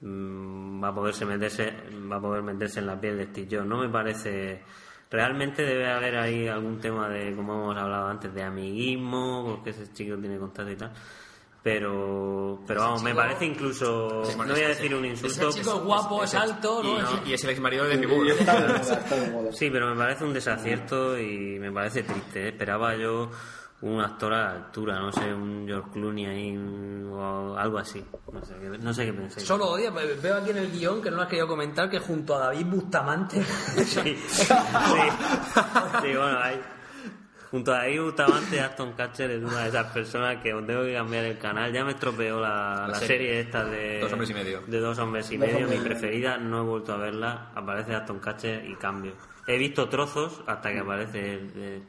mm, va a poderse meterse va a poder meterse en la piel de Steve Jobs. No me parece... Realmente debe haber ahí algún tema de, como hemos hablado antes, de amiguismo, porque ese chico tiene contacto y tal Pero, pero vamos, me parece incluso, Sí, bueno, no voy a decir un insulto. Ese chico es guapo, es alto, Y, ¿no? y- y es el ex marido de mi. Sí, pero me parece un desacierto y me parece triste. ¿eh? Esperaba yo un actor a la altura, no sé, un George Clooney ahí o algo así. No sé, qué- no sé qué pensáis. Solo odia, ve- veo aquí en el guion que no lo has querido comentar que junto a David Bustamante. Sí, sí, sí, bueno, ahí. Junto a ahí Bustamante, Aston Catcher es una de esas personas que os tengo que cambiar el canal. Ya me estropeó la, la serie. serie esta de Dos hombres y medio. De dos hombres y Dos medio, hombres mi preferida. No he vuelto a verla. Aparece Aston Catcher y cambio. He visto trozos hasta que aparece.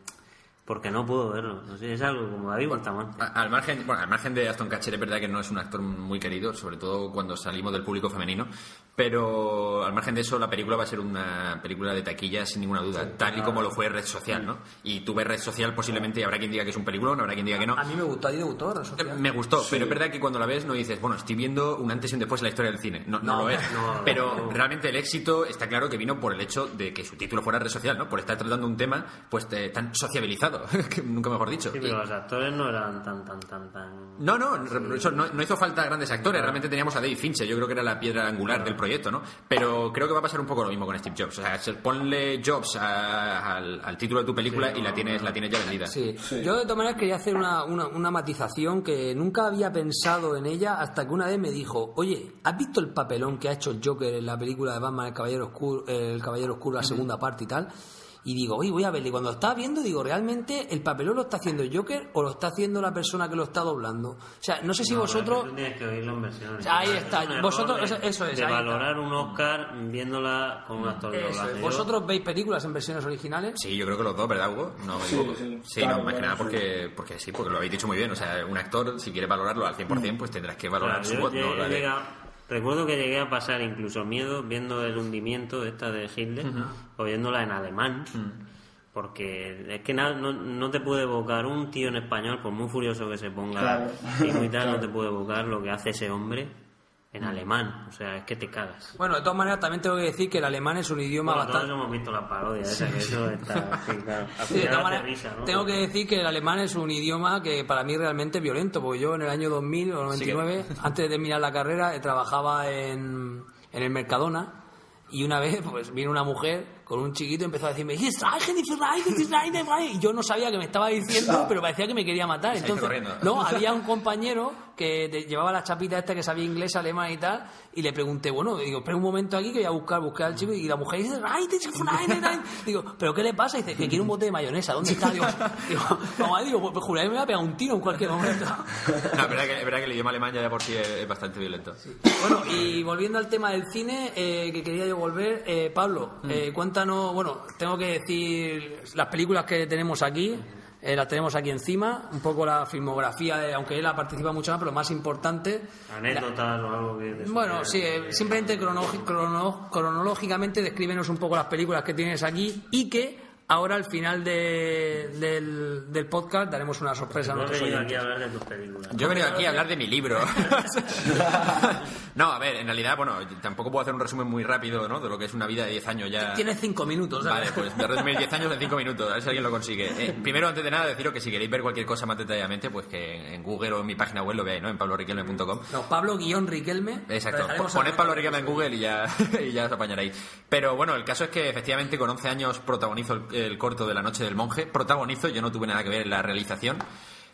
porque no puedo verlo. No sé, es algo como David Bustamante. A- Al margen, bueno, al margen de Aston Catcher es verdad que no es un actor muy querido, sobre todo cuando salimos del público femenino, pero al margen de eso la película va a ser una película de taquilla sin ninguna duda, tal y como lo fue Red Social, ¿no? Y tú ves Red Social posiblemente y habrá quien diga que es un peliculón, habrá quien diga que no. A mí me gustó, a ti te gustó, Red Eh, Social? Me gustó, pero es verdad que cuando la ves no dices, bueno, estoy viendo un antes y un después en la historia del cine. No, no, No, lo es. no, pero realmente el éxito está claro que vino por el hecho de que su título fuera red social, ¿no? Por estar tratando un tema pues te- tan sociabilizado, que nunca mejor dicho. Sí, Y- pero los actores no eran tan, tan, tan, tan. no, no, no, no hizo falta grandes actores. Realmente teníamos a Dave Fincher, yo creo que era la piedra angular del proyecto, ¿no? Pero creo que va a pasar un poco lo mismo con Steve Jobs. O sea, se- ponle Jobs a- al, al título de tu película y la tienes, la tienes ya vendida. Sí. Sí. Yo de todas maneras quería hacer una, una, una matización que nunca había pensado en ella hasta que una vez me dijo, oye, ¿has visto el papelón que ha hecho el Joker en la película de Batman, El Caballero Oscuro, el Caballero Oscuro, la segunda parte y tal? Y digo, oye, voy a verle. Y cuando lo estaba viendo, digo, ¿realmente el papelón lo está haciendo el Joker o lo está haciendo la persona que lo está doblando? O sea, no sé si No, vosotros... que Tú tienes que oírlo en versiones. Ahí está. Es Vosotros- de- eso- es, De ahí está. valorar un Oscar viéndola con un actor de doblaje. ¿Vosotros veis películas en versiones originales? Sí, yo creo que los dos, ¿verdad, Hugo? No me Sí, equivoco. sí. Sí, Claro, no, más que nada porque, porque sí, porque lo habéis dicho muy bien. O sea, un actor, si quiere valorarlo al 100%, pues tendrás que valorar Claro, su yo voz, no la de- llega- Recuerdo que llegué a pasar incluso miedo viendo el hundimiento de esta de Hitler, oyéndola en alemán, porque es que no, no te puede evocar un tío en español, por muy furioso que se ponga Claro. y muy tal, no te puede evocar lo que hace ese hombre en alemán. O sea, es que te cagas. Bueno, de todas maneras también tengo que decir que el alemán es un idioma Bueno, todos bastante... hemos visto la parodia esa, que eso está... sí, claro. Sí, de todas maneras, risa, ¿no? Tengo que decir que el alemán es un idioma que para mí realmente es violento, porque yo en el año 2000 o 99, antes de terminar la carrera, eh, trabajaba en, en el Mercadona y una vez pues vino una mujer con un chiquito y empezó a decirme y yo no sabía que me estaba diciendo, pero parecía que me quería matar. Entonces, no, había un compañero que te- llevaba la chapita esta que sabía inglés, alemán y tal, y le pregunté, bueno, digo, espera un momento aquí que voy a buscar, buscar al chico, y la mujer dice, "Right, it's fine, right, right". digo, ¿pero qué le pasa? Y dice, que quiere un bote de mayonesa, ¿dónde está? Digo, digo, mamá, digo, pues, juraría que me va a pegar un tiro en cualquier momento. No, es verdad, que, es verdad que el idioma alemán ya de por sí es, bastante violento. Bueno, y volviendo al tema del cine, eh, que quería yo volver, eh, Pablo, eh, cuéntanos, bueno, tengo que decir las películas que tenemos aquí, eh, las tenemos aquí encima, un poco la filmografía, de, aunque él ha participado mucho más, pero lo más importante, Anécdotas o algo que... Bueno, sí, eh, simplemente crono- cronológicamente descríbenos un poco las películas que tienes aquí y que ahora al final de- del, del podcast daremos una sorpresa a No he nuestros venido aquí a hablar de tus películas. Yo he venido aquí a hablar de mi libro. no, a ver, en realidad, bueno, tampoco puedo hacer un resumen muy rápido, ¿no? De lo que es una vida de 10 años ya. Tienes cinco minutos. ¿sabes? Vale, pues de resumir 10 años en 5 minutos, a ver si alguien lo consigue. Eh, primero, antes de nada, deciros que si queréis ver cualquier cosa más detalladamente, pues que en Google o en mi página web lo veáis, ¿no? En pabloriquelme.com. No, Pablo-Riquelme. Exacto. Poned. Pablo Riquelme en Google y ya, y ya os apañaréis. Pero bueno, el caso es que efectivamente con 11 años protagonizo el, el corto de La Noche del Monje. Protagonizo, yo no tuve nada que ver en la realización.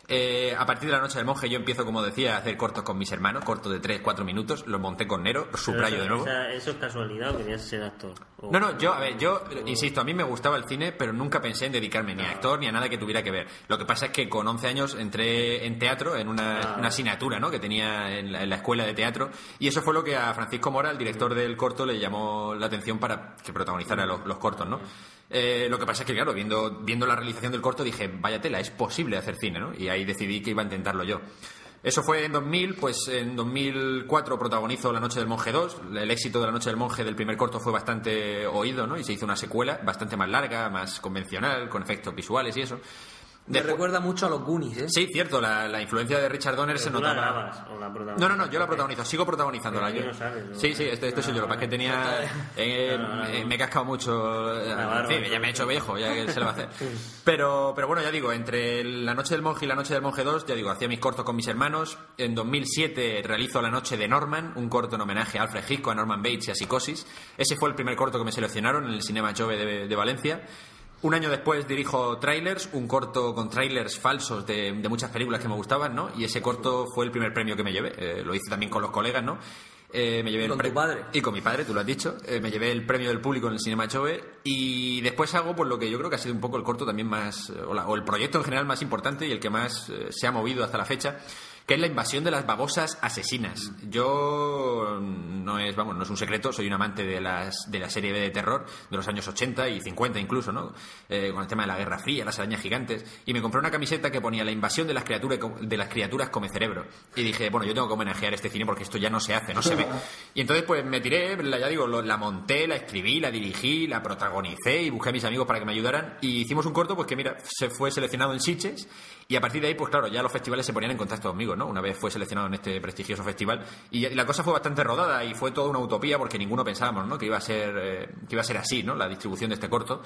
Eh, a partir de La Noche del Monje yo empiezo, como decía, a hacer cortos con mis hermanos, cortos de 3-4 minutos. Los monté con Nero, subrayo de nuevo. esa- ¿Eso es casualidad o querías ser actor? No, no, yo, a ver, yo insisto, a mí me gustaba el cine, pero nunca pensé en dedicarme ni a actor ni a nada que tuviera que ver. Lo que pasa es que con 11 años entré en teatro, en una, una asignatura ¿no? que tenía en la, en la escuela de teatro, y eso fue lo que a Francisco Mora, el director del corto, le llamó la atención para que protagonizara los, los cortos, ¿no? Eh, lo que pasa es que, claro, viendo, viendo la realización del corto dije, vaya tela, es posible hacer cine, ¿no? Y ahí decidí que iba a intentarlo yo. Eso fue en 2000, pues en 2004 protagonizo La Noche del Monje 2. El éxito de La Noche del Monje del primer corto fue bastante oído, ¿no? Y se hizo una secuela bastante más larga, más convencional, con efectos visuales y eso. Me recuerda mucho a los Goonies, ¿eh? Sí, cierto, la, la influencia de Richard Donner se ¿Tú la notaba. grabas o la? No, no, no, yo la protagonizo, sigo protagonizándola. Pero yo. no sales, ¿no? Sí, sí, este, este soy yo, lo que es que tenía. eh, No, no, no. eh, me he cascado mucho. eh, en fin, ya me he hecho viejo, ya que se le va a hacer. Pero, pero bueno, ya digo, entre La Noche del Monje y La Noche del Monje 2, ya digo, hacía mis cortos con mis hermanos. En 2007 realizo La Noche de Norman, un corto en homenaje a Alfred Hitchcock, a Norman Bates y a Psicosis. Ese fue el primer corto que me seleccionaron en el Cinema Jove de, de Valencia. Un año después dirijo Trailers, un corto con trailers falsos de, de muchas películas que me gustaban, ¿no? Y ese corto fue el primer premio que me llevé. Eh, lo hice también con los colegas, ¿no? Eh, me llevé el con tu padre. Y con mi padre, tú lo has dicho. Eh, me llevé el premio del público en el Cinema Chove. Y después hago por lo que yo creo que ha sido un poco el corto también más. eh, O, la- o el proyecto en general más importante y el que más eh, se ha movido hasta la fecha. Que es la invasión de las babosas asesinas. Yo no es, vamos, no es un secreto, soy un amante de las de la serie B de terror de los años 80 y 50 incluso, ¿no? Eh, con el tema de la Guerra Fría, las arañas gigantes. Y me compré una camiseta que ponía la invasión de las criaturas de las criaturas come cerebro. Y dije, bueno, yo tengo que homenajear este cine porque esto ya no se hace, no se ve. Y entonces pues me tiré, la, ya digo, la monté, la escribí, la dirigí, la protagonicé y busqué a mis amigos para que me ayudaran. Y hicimos un corto pues que mira, se fue seleccionado en Sitges y a partir de ahí pues claro, ya los festivales se ponían en contacto conmigo, ¿no? Una vez fue seleccionado en este prestigioso festival y, la cosa fue bastante rodada y fue toda una utopía porque ninguno pensábamos, ¿no? Que iba a ser eh, que iba a ser así, ¿no? La distribución de este corto.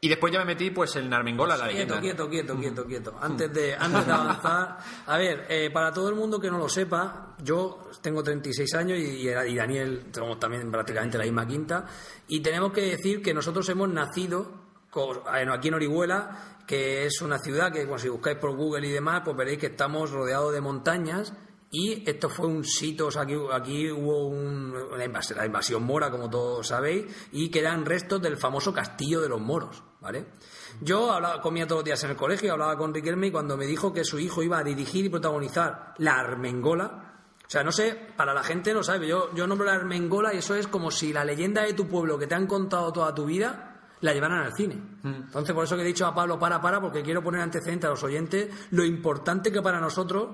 Y después ya me metí pues en Armengola, la leyenda. Quieto, quieto, quieto, quieto, quieto. Antes de, antes de avanzar, a ver, eh, para todo el mundo que no lo sepa, yo tengo 36 años y, y Daniel tenemos también prácticamente la misma quinta y tenemos que decir que nosotros hemos nacido aquí en Orihuela, que es una ciudad que, bueno, si buscáis por Google y demás, pues veréis que estamos rodeados de montañas y esto fue un sitio, o aquí, aquí hubo un- una invasión, la invasión mora, como todos sabéis, y que eran restos del famoso castillo de los moros, ¿vale? Yo hablaba, comía todos los días en el colegio, hablaba con Riquelme y cuando me dijo que su hijo iba a dirigir y protagonizar La Armengola, o sea, no sé, para la gente no sabe, yo, yo nombro La Armengola y eso es como si la leyenda de tu pueblo que te han contado toda tu vida la llevaran al cine. Entonces, por eso que he dicho a Pablo, para, para, porque quiero poner antecedente a los oyentes lo importante que para nosotros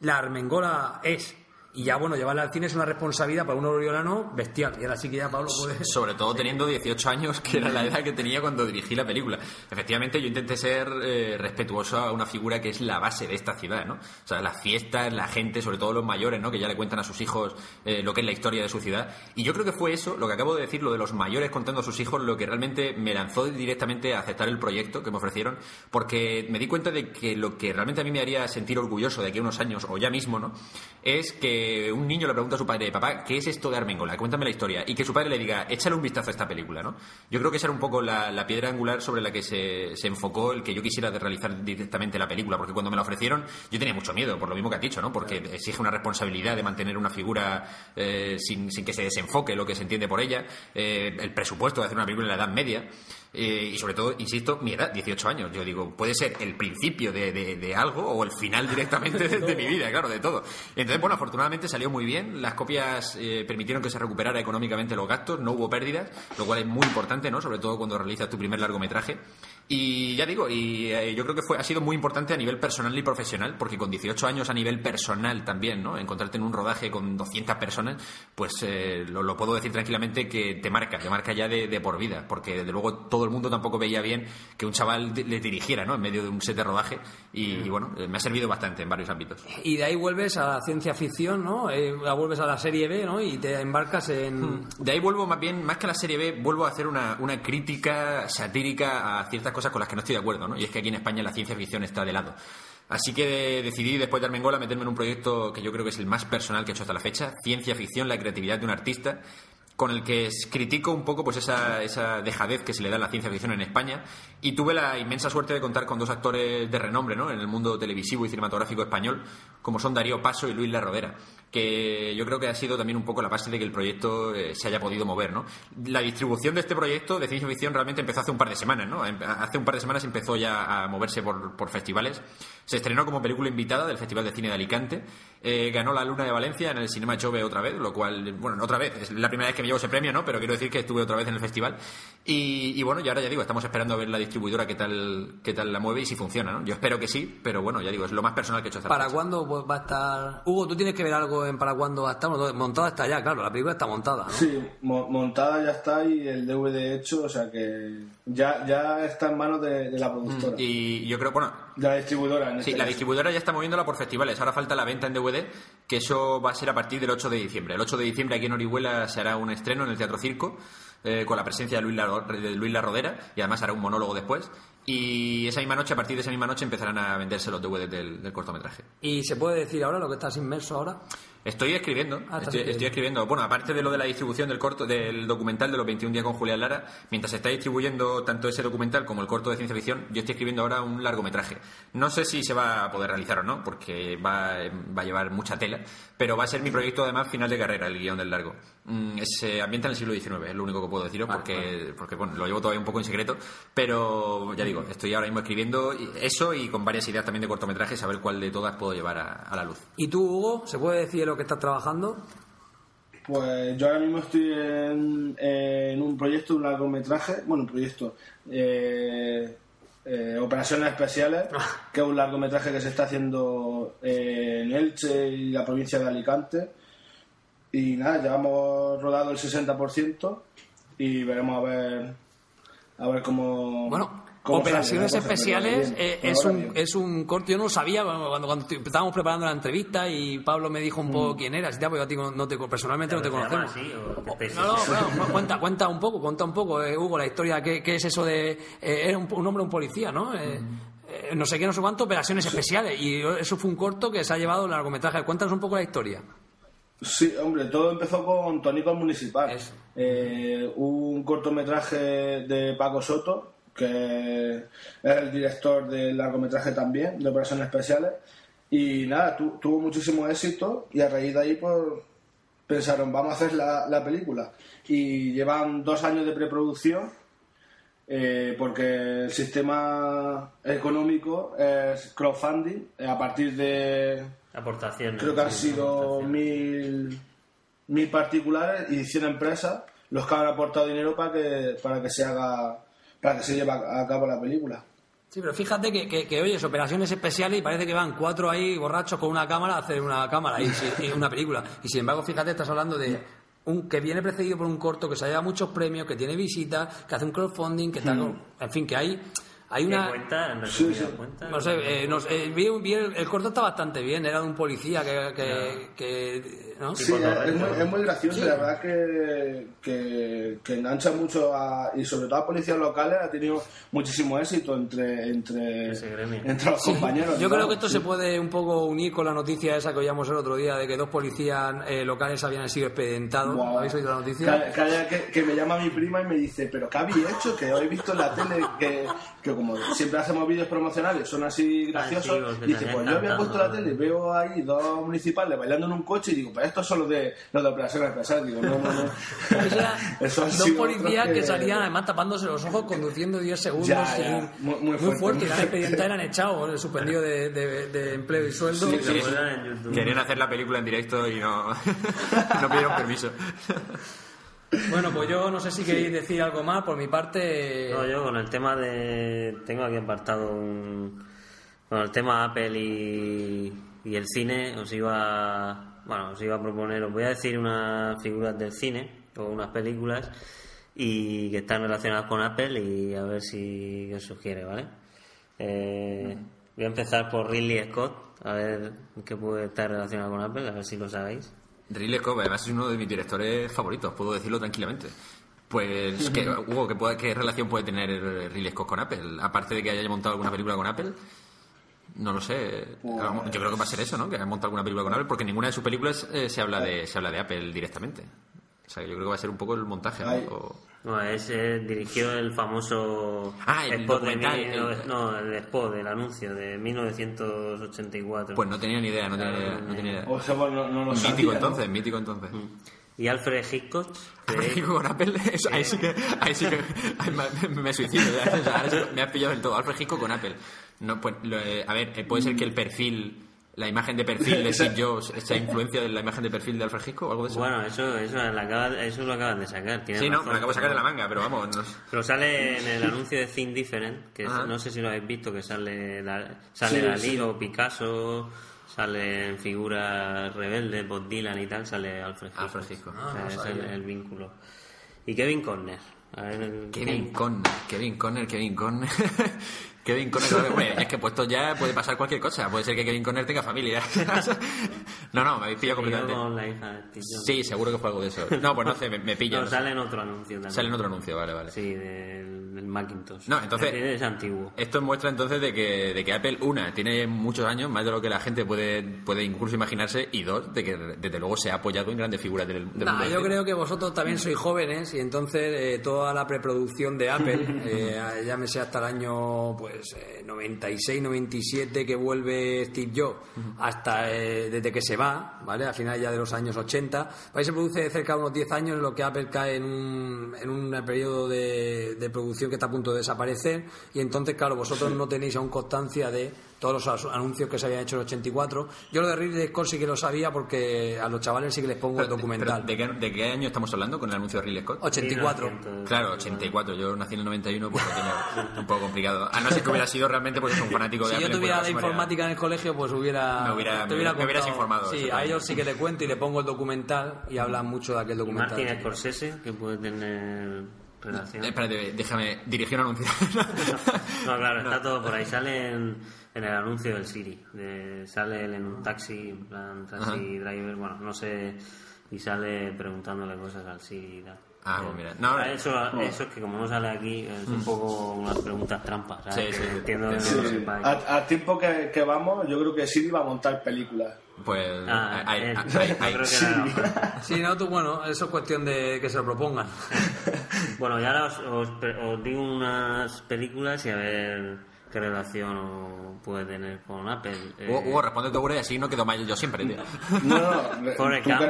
la Armengola es. Y ya, bueno, llevarla al cine es una responsabilidad para un oriolano bestial. Y ahora sí que ya Pablo puede... Sobre todo teniendo 18 años, que era la edad que tenía cuando dirigí la película. Efectivamente, yo intenté ser eh, respetuoso a una figura que es la base de esta ciudad, ¿no? O sea, las fiestas, la gente, sobre todo los mayores, ¿no? Que ya le cuentan a sus hijos eh, lo que es la historia de su ciudad. Y yo creo que fue eso, lo que acabo de decir, lo de los mayores contando a sus hijos, lo que realmente me lanzó directamente a aceptar el proyecto que me ofrecieron, porque me di cuenta de que lo que realmente a mí me haría sentir orgulloso de aquí a unos años, o ya mismo, ¿no? Es que un niño le pregunta a su padre, papá, ¿qué es esto de Armengola? Cuéntame la historia. Y que su padre le diga, échale un vistazo a esta película, ¿no? Yo creo que esa era un poco la, la piedra angular sobre la que se, se enfocó el que yo quisiera realizar directamente la película, porque cuando me la ofrecieron yo tenía mucho miedo, por lo mismo que has dicho, ¿no? Porque exige una responsabilidad de mantener una figura eh, sin, sin que se desenfoque lo que se entiende por ella, eh, el presupuesto de hacer una película en la Edad Media, eh, y sobre todo, insisto, mi edad, 18 años. Yo digo, puede ser el principio de, de- de algo o el final directamente de, mi vida, claro, de todo. Entonces, bueno, afortunadamente salió muy bien. Las copias eh, permitieron que se recuperara económicamente los gastos, no hubo pérdidas, lo cual es muy importante, ¿no? Sobre todo cuando realizas tu primer largometraje. Y ya digo, y eh, yo creo que fue, ha sido muy importante a nivel personal y profesional, porque con 18 años a nivel personal también, ¿no? Encontrarte en un rodaje con 200 personas, pues eh, lo, lo puedo decir tranquilamente que te marca, te marca ya de, de por vida, porque desde luego todo el mundo tampoco veía bien que un chaval le dirigiera, ¿no? En medio de un set de rodaje, y, y bueno, eh, me ha servido bastante en varios ámbitos. Y de ahí vuelves a la ciencia ficción, ¿no? Eh, vuelves a la serie B, ¿no? Y te embarcas en... De ahí vuelvo más bien, más que a la serie B, vuelvo a hacer una, una crítica satírica a ciertas cosas con las que no estoy de acuerdo, ¿no? Y es que aquí en España la ciencia ficción está de lado. Así que decidí, después de Armengola, meterme en un proyecto que yo creo que es el más personal que he hecho hasta la fecha, ciencia ficción, la creatividad de un artista, con el que critico un poco pues esa, esa dejadez que se le da a la ciencia ficción en España y tuve la inmensa suerte de contar con dos actores de renombre ¿no? en el mundo televisivo y cinematográfico español como son Darío Paso y Luis La Rodera que yo creo que ha sido también un poco la base de que el proyecto eh, se haya podido mover ¿no? la distribución de este proyecto de ciencia ficción realmente empezó hace un par de semanas ¿no? Em- hace un par de semanas empezó ya a moverse por, por festivales se estrenó como película invitada del Festival de Cine de Alicante eh, ganó la Luna de Valencia en el Cinema Chove otra vez lo cual bueno otra vez es la primera vez que me llevo ese premio, ¿no? Pero quiero decir que estuve otra vez en el festival. Y, y bueno, y ahora ya digo, estamos esperando a ver la distribuidora qué tal, qué tal la mueve y si funciona, ¿no? Yo espero que sí, pero bueno, ya digo, es lo más personal que he hecho hasta ¿Para cuándo va a estar...? Hugo, tú tienes que ver algo eso en para cuándo va a estar? Montada está ya, claro, la película está montada, ¿no? Sí, mo- montada ya está y el DVD hecho, o sea que ya, ya está en manos de, de la productora, Y yo creo, bueno, de la distribuidora. En Sí, este la caso. distribuidora ya está moviéndola por festivales. Ahora falta la venta en DVD, que eso va a ser a partir del 8 de diciembre. El 8 de diciembre aquí en Orihuela se hará un estreno en el Teatro Circo, eh, con la presencia de Luis, la, de Luis La Rodera, y además hará un monólogo después. Y esa misma noche, a partir de esa misma noche, empezarán a venderse los DVDs del, del cortometraje. ¿Y se puede decir ahora lo que estás inmerso ahora? Estoy escribiendo, Ah, estoy, escribiendo. estoy escribiendo. Bueno, aparte de lo de la distribución del corto, del documental de los 21 días con Julián Lara, mientras se está distribuyendo tanto ese documental como el corto de ciencia ficción, yo estoy escribiendo ahora un largometraje. No sé si se va a poder realizar o no, porque va, va a llevar mucha tela, pero va a ser mi proyecto además final de carrera, el guion del largo. Mm, Se ambienta en el siglo XIX, es lo único que puedo deciros, porque, porque bueno, lo llevo todavía un poco en secreto, pero ya digo, estoy ahora mismo escribiendo eso y con varias ideas también de cortometrajes, a ver cuál de todas puedo llevar a, a la luz. ¿Y tú, Hugo, se puede decir lo que estás trabajando? Pues yo ahora mismo estoy en, en un proyecto, un largometraje, bueno, un proyecto, eh, eh, Operaciones Especiales, que es un largometraje que se está haciendo eh, en Elche y la provincia de Alicante. Y nada, ya hemos rodado el 60% y veremos a ver, a ver cómo... Bueno, Operaciones sale Especiales bien. eh, Por es, un, es un corto. Yo no lo sabía cuando, cuando, estábamos preparando la entrevista y Pablo me dijo un Mm. poco quién eras. y tal, porque a ti no te, personalmente no te ¿Se llama conocemos. así o especie? No, no, bueno, cuenta, cuenta un poco, cuenta un poco, eh, Hugo, la historia, ¿qué, qué es eso de... eh, era un, un hombre, un policía, ¿no? Eh, eh, no sé qué, no sé cuánto, operaciones especiales. Y eso fue un corto que se ha llevado el largometraje. Cuéntanos un poco la historia. Sí, hombre, todo empezó con Tónico Municipal. Eh, un cortometraje de Paco Soto, que es el director del largometraje también, de Operaciones Especiales. Y nada, tu- tuvo muchísimo éxito y a raíz de ahí pues, pensaron, vamos a hacer la, la película. Y llevan dos años de preproducción eh, porque el sistema económico es crowdfunding eh, a partir de Aportaciones. Creo que han sido mil, mil particulares y 100 empresas los que han aportado dinero para que, para que se haga, para que se lleve a cabo la película. Sí, pero fíjate que, que, que, oyes operaciones especiales y parece que van cuatro ahí borrachos con una cámara a hacer una cámara y, y una película. Y sin embargo, fíjate, estás hablando de un que viene precedido por un corto que se ha llevado muchos premios, que tiene visitas, que hace un crowdfunding, que está con- En fin, que hay, hay ¿Qué una... cuenta? En Sí, sí. cuentas. No sé, eh, no sé, eh, vi, vi el, el corto está bastante bien, era de un policía que... que, que- ¿no? Sí, es, muy, es muy gracioso, la verdad que, que, que engancha mucho a, y sobre todo a policías locales ha tenido muchísimo éxito entre, entre, entre los compañeros. Yo creo que esto sí. se puede un poco unir con la noticia esa que oíamos el otro día de que dos policías eh, locales habían sido expedientados. Guau. ¿Habéis oído la noticia? Que, me llama mi prima y me dice, pero ¿qué habéis hecho? Que hoy he visto en la tele que, que como siempre hacemos vídeos promocionales, son así graciosos. Ah, sí, los que dice, pues yo había puesto la tele y veo ahí dos municipales bailando en un coche y digo, pues estos son los de, los de operaciones especiales. Digo, no, no, no. Eso han dos policías que... salían además tapándose los ojos conduciendo 10 segundos Ya, sin- ya. Muy- muy fuerte, y muy la expediente eran echados el suspendido de, de- de empleo y sueldo Sí, sí. Querían hacer la película en directo y no, no pidieron permiso. bueno pues yo no sé si queréis decir algo más por mi parte No, yo con el tema de. Tengo aquí apartado un. Con el tema Apple y, y el cine, os iba. Bueno, os iba a proponer. Os voy a decir unas figuras del cine o unas películas y que están relacionadas con Apple y a ver si os sugiere, ¿vale? Eh, voy a empezar por Ridley Scott, a ver qué puede estar relacionado con Apple, a ver si lo sabéis. Ridley Scott, además es uno de mis directores favoritos, puedo decirlo tranquilamente. Pues, ¿qué, Hugo, ¿qué, puede- ¿qué relación puede tener Ridley Scott con Apple? Aparte de que haya montado alguna película con Apple, no lo sé. Yo creo que va a ser eso, ¿no? Que haya montado alguna película con Apple, porque en ninguna de sus películas eh, se, habla de, se habla de Apple directamente. O sea, yo creo que va a ser un poco el montaje, ¿no? O- No, es, eh, dirigió el famoso Ah, el spot de el- no, el spot, el anuncio de 1984. Pues no tenía ni idea, no tenía, ni idea, no tenía idea. O sea, pues no, no lo Mítico sabía, ¿no? entonces, mítico entonces. Y Alfred Hitchcock, con Apple, eso, ahí sí que, ahí sí que ay, me, me suicido. ya, o sea, ahora me has pillado del todo. Alfred Hitchcock con Apple. No, pues, lo, eh, a ver, eh, puede ser que el perfil, la imagen de perfil de Steve Jobs, esa influencia de la imagen de perfil de Alfred Hitchcock o algo de eso. bueno, eso, eso, lo acaba- eso lo acaban de sacar. tienes sí, no, razón, lo acabo de sacar de la manga, pero vamos. no. Pero sale en el anuncio de Think Different, que Ajá. no sé si lo habéis visto, que sale, sale Sí, Dalí sí. o Picasso, salen figuras rebeldes, Bob Dylan y tal, sale Alfred Hitchcock. Alfred Hitchcock. O sea, Ah, no ese es el, el vínculo. Y Kevin Conner. A ver, Kevin Conner, Kevin Conner, Kevin Conner. Kevin Conner, hombre, es que puesto ya puede pasar cualquier cosa. Puede ser que Kevin Conner tenga familia. no, no, me habéis pillado completamente. con la hija. Sí, seguro que fue algo de eso. No, pues no sé, me, me pillo. No, no sé. sale en otro anuncio también. Sale en otro anuncio, vale, vale. Sí, del, del Macintosh. No, entonces- Es, antiguo. Esto muestra entonces de que, de que Apple, una, tiene muchos años, más de lo que la gente puede, puede incluso imaginarse, y dos, de que desde luego se ha apoyado en grandes figuras del, del Nah, mundo yo creo que vosotros también sois jóvenes y entonces eh, toda la preproducción de Apple, eh, llámese hasta el año pues eh, 96, 97 que vuelve Steve Jobs, hasta eh, desde que se va, ¿vale? A final ya de los años 80, ahí se produce cerca de unos 10 años en lo que Apple cae en un, en un periodo de, de producción que está a punto de desaparecer. Y entonces, claro, vosotros no tenéis aún constancia de todos los anuncios que se habían hecho en el 84. Yo lo de Ridley Scott sí que lo sabía porque a los chavales sí que les pongo el Pero, documental. pero, ¿de, qué, de qué año estamos hablando con el anuncio de Ridley Scott? 84. 1900. Claro, 84. Yo nací en el 91, pues lo tenía un poco complicado. A no ser que hubiera sido realmente pues, un fanático de Si yo Apple. tuviera pues, la me informática en el colegio, pues hubiera. Me hubiera- te hubiera me hubieras contado. informado, Sí, a ellos sí que le cuento y le pongo el documental y hablan mucho de aquel documental. Martin Scorsese, que puede tener relación. Espérate, déjame dirigir un anuncio. No, claro, está todo por ahí. Sale en, el anuncio del Siri. De, sale él en un taxi, en plan taxi driver, bueno, no sé. Y sale preguntándole cosas al Siri y tal. Ah, pues mira. No, Ah, eso, eso es que como no sale aquí, es un poco unas preguntas trampas. ¿sabes? Sí, Que sí. Entiendo que Sí. no lo Sí. sepáis. A- Al tiempo que, que vamos, yo creo que Siri va a montar películas. Pues Ah, hay, él. hay- Yo hay- creo que Sí. era- Sí, no, tú, bueno, eso es cuestión de que se lo propongan. Bueno, y ahora os, os, os digo unas películas y a ver qué relación o- puede tener con Apple. Eh, Hugo, responde tu y así no quedo mal yo siempre, tío. No, no, le- Forrest tú Gump,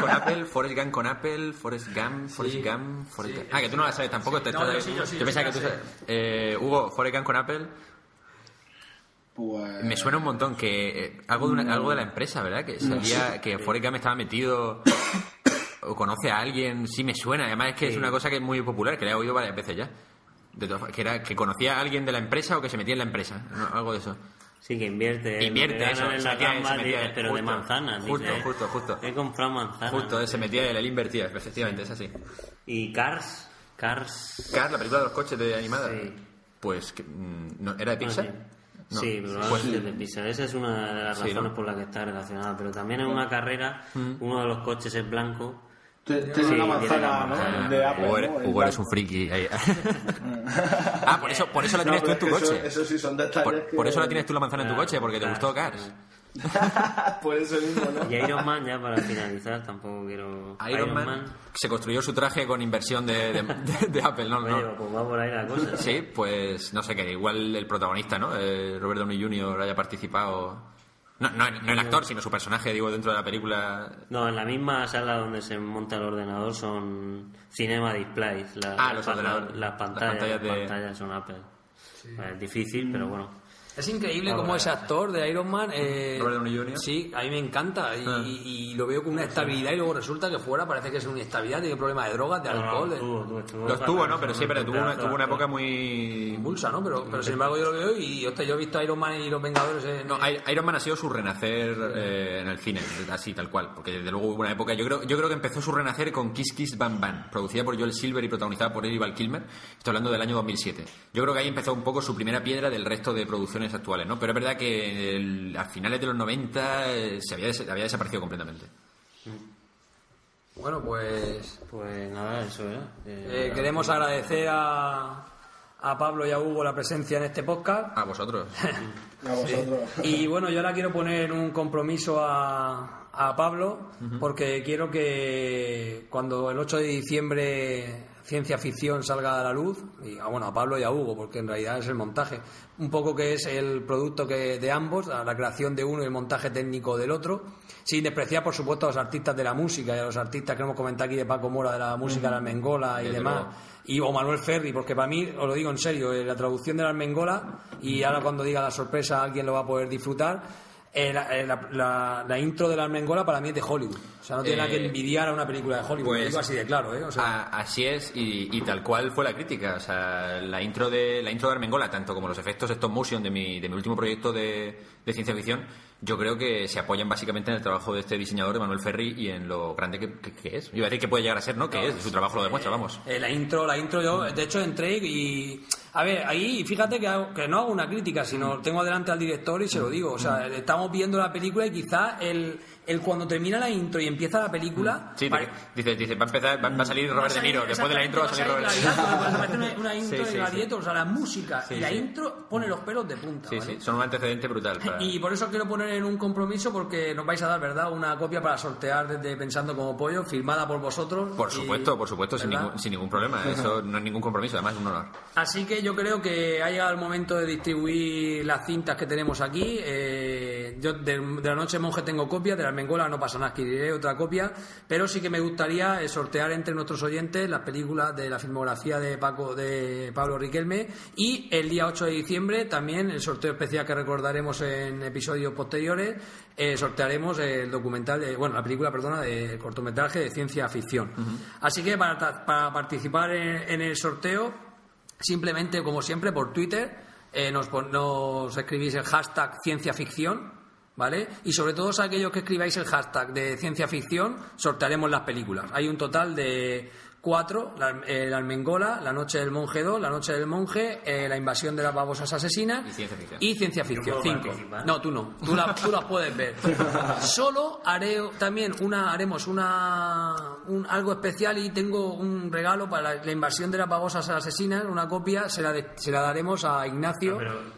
con Apple, Forrest Gump con Apple, Forrest Gump, Forrest Sí. Gump, Forrest Sí. Gump. Ah, que tú no la sabes tampoco. te No, estás- yo sí, yo sí, yo pensaba sí que tú sabes. Eh, Hugo, Forrest Gump con Apple. Pues... Me suena un montón que eh, algo, de una- algo de la empresa, ¿verdad? Que salía, que Forrest Gump estaba metido o conoce a alguien, sí me suena. Además es que es una cosa que es muy popular, que la he oído varias veces ya. De todas- que era que conocía a alguien de la empresa o que se metía en la empresa, ¿no? algo de eso. Sí, que invierte. Invierte, eso, en se metía- dice, pero de manzanas. justo, dice, justo, justo. He comprado manzanas. Justo, se metía él, él invertía, efectivamente, es así. Y Cars. Cars. Cars, la película de los coches de animada. Sí. Pues, que, mm, no, ¿era de Bueno, Pixar? sí. No. Sí, Pues- probablemente de Pixar. Esa es una de las Sí, razones ¿no? Mm. por las que está relacionada. Pero también en una carrera, uno de los coches es blanco. Te- Tiene Sí, una tiene manzana, ¿no? De Apple, Hugo, ¿no? eres, El Hugo eres blanco. un friki. ahí. ah, por eso, por eso la No, tienes tú pero en tu es coche. Eso, eso sí son detalles Por, que... por eso la tienes tú la manzana en tu Claro, coche, porque te claro, gustó Cars. Por eso mismo, ¿no? Y Iron Man, ya para finalizar, tampoco quiero. Iron, Man, se construyó su traje con inversión de, de- de- de Apple, ¿no? Oye, no. pues va por ahí la cosa. Sí, pues no sé, que igual el protagonista, ¿no? Eh, Robert Downey Jr. haya participado. No, no, no el actor, sino su personaje, digo, dentro de la película. No, en la misma sala donde se monta el ordenador son cinema displays. La- Ah, las los ordenadores. Las pantallas, Las pantallas de- las pantallas son Apple. Es difícil, pero bueno. Es increíble cómo ese actor de Iron Man. Eh, Robert Downey Jr.. Sí, a mí me encanta. Y, Ah. y lo veo con una estabilidad y luego resulta que fuera parece que es una inestabilidad, tiene problemas de drogas, de alcohol. de- Tuvo- tuvo- tuvo- Los tuvo, ¿no? Pero sí, pero tuvo una, tuvo una época muy... Impulsa, ¿no? Pero, pero sin embargo yo lo veo y hostia, yo he visto a Iron Man y los Vengadores en- No, Iron Man ha sido su renacer eh, en el cine, así tal cual, porque desde luego hubo una época, yo creo, yo creo que empezó su renacer con Kiss Kiss Bam Bam, producida por Joel Silver y protagonizada por Eddie Val Kilmer, estoy hablando del año 2007. Yo creo que ahí empezó un poco su primera piedra del resto de producciones actuales, ¿no? Pero es verdad que el- a finales de los 90 eh, se había, des- había desaparecido completamente. Bueno, pues Pues nada, eso era. eh, queremos agradecer a, a Pablo y a Hugo la presencia en este podcast. A vosotros. A vosotros. Y bueno, yo ahora quiero poner un compromiso a, a Pablo porque quiero que cuando el 8 de diciembre ciencia ficción salga a la luz, y ah, bueno, a Pablo y a Hugo, porque en realidad es el montaje, un poco que es el producto que de ambos, la creación de uno y el montaje técnico del otro, sin despreciar por supuesto a los artistas de la música y a los artistas que hemos comentado aquí de Paco Mora de la música de la Mengola y Desde demás luego. y o Manuel Ferri, porque para mí, os lo digo en serio, eh, la traducción de la Armengola, y ahora cuando diga la sorpresa alguien lo va a poder disfrutar, eh, la, eh, la- la- la intro de la Armengola para mí es de Hollywood. O sea, no tiene Eh, nada que envidiar a una película de Hollywood. pues, digo así de claro, ¿eh? O sea, A- así es y, y tal cual fue la crítica. O sea, la intro de la intro de Armengola, tanto como los efectos stop motion de mi, de mi último proyecto de, de ciencia ficción, yo creo que se apoyan básicamente en el trabajo de este diseñador de Manuel Ferri y en lo grande que, que- que es. Iba a decir que puede llegar a ser, ¿no? Que es, su trabajo lo demuestra, vamos. Eh, la intro, la intro yo, de hecho entré y... A ver, ahí fíjate que, hago- que no hago una crítica, sino tengo delante al director y se lo digo. O sea, estamos viendo la película y quizá el, el cuando termina la intro y empieza la película... Sí, pare- dice, dice, va a empezar, va, va a salir Robert De Niro. Después de la intro va a salir Robert De Niro. Una, una intro Sí, de sí, Gladiator, o sea, la música Sí, y la sí. intro pone los pelos de punta. Sí, ¿vale? sí, son un antecedente brutal. para- Y por eso quiero poner en un compromiso porque nos vais a dar, ¿verdad? Una copia para sortear desde Pensando como Pollo, firmada por vosotros. Por y- supuesto, por supuesto, sin ningún, sin ningún problema. Eso no es ningún compromiso, además es un honor. Así que yo creo que ha llegado el momento de distribuir las cintas que tenemos aquí. Eh, yo de, de la Noche Monje tengo copia, de la Armengola no pasa nada, adquiriré otra copia, pero sí que me gustaría eh, sortear entre nuestros oyentes las películas de la filmografía de Paco de Pablo Riquelme y el día 8 de diciembre también el sorteo especial que recordaremos en episodios posteriores eh, sortearemos el documental de, bueno la película perdona de cortometraje de ciencia ficción. Así que para, para participar en- en el sorteo simplemente, como siempre, por Twitter, eh, nos, nos escribís el hashtag ciencia ficción, ¿vale? Y sobre todo aquellos que escribáis el hashtag de ciencia ficción, sortearemos las películas. Hay un total de cuatro, la, eh, la Armengola, La Noche del Monje 2, La Noche del Monje, eh, La Invasión de las Babosas Asesinas Y Ciencia Ficción. y Ciencia Ficción, cinco. participar. No, tú no, tú, la- tú las puedes ver. Solo haré también una, haremos una, un, algo especial y tengo un regalo para la, la invasión de las babosas asesinas, una copia, se la, de- se la daremos a Ignacio. Pero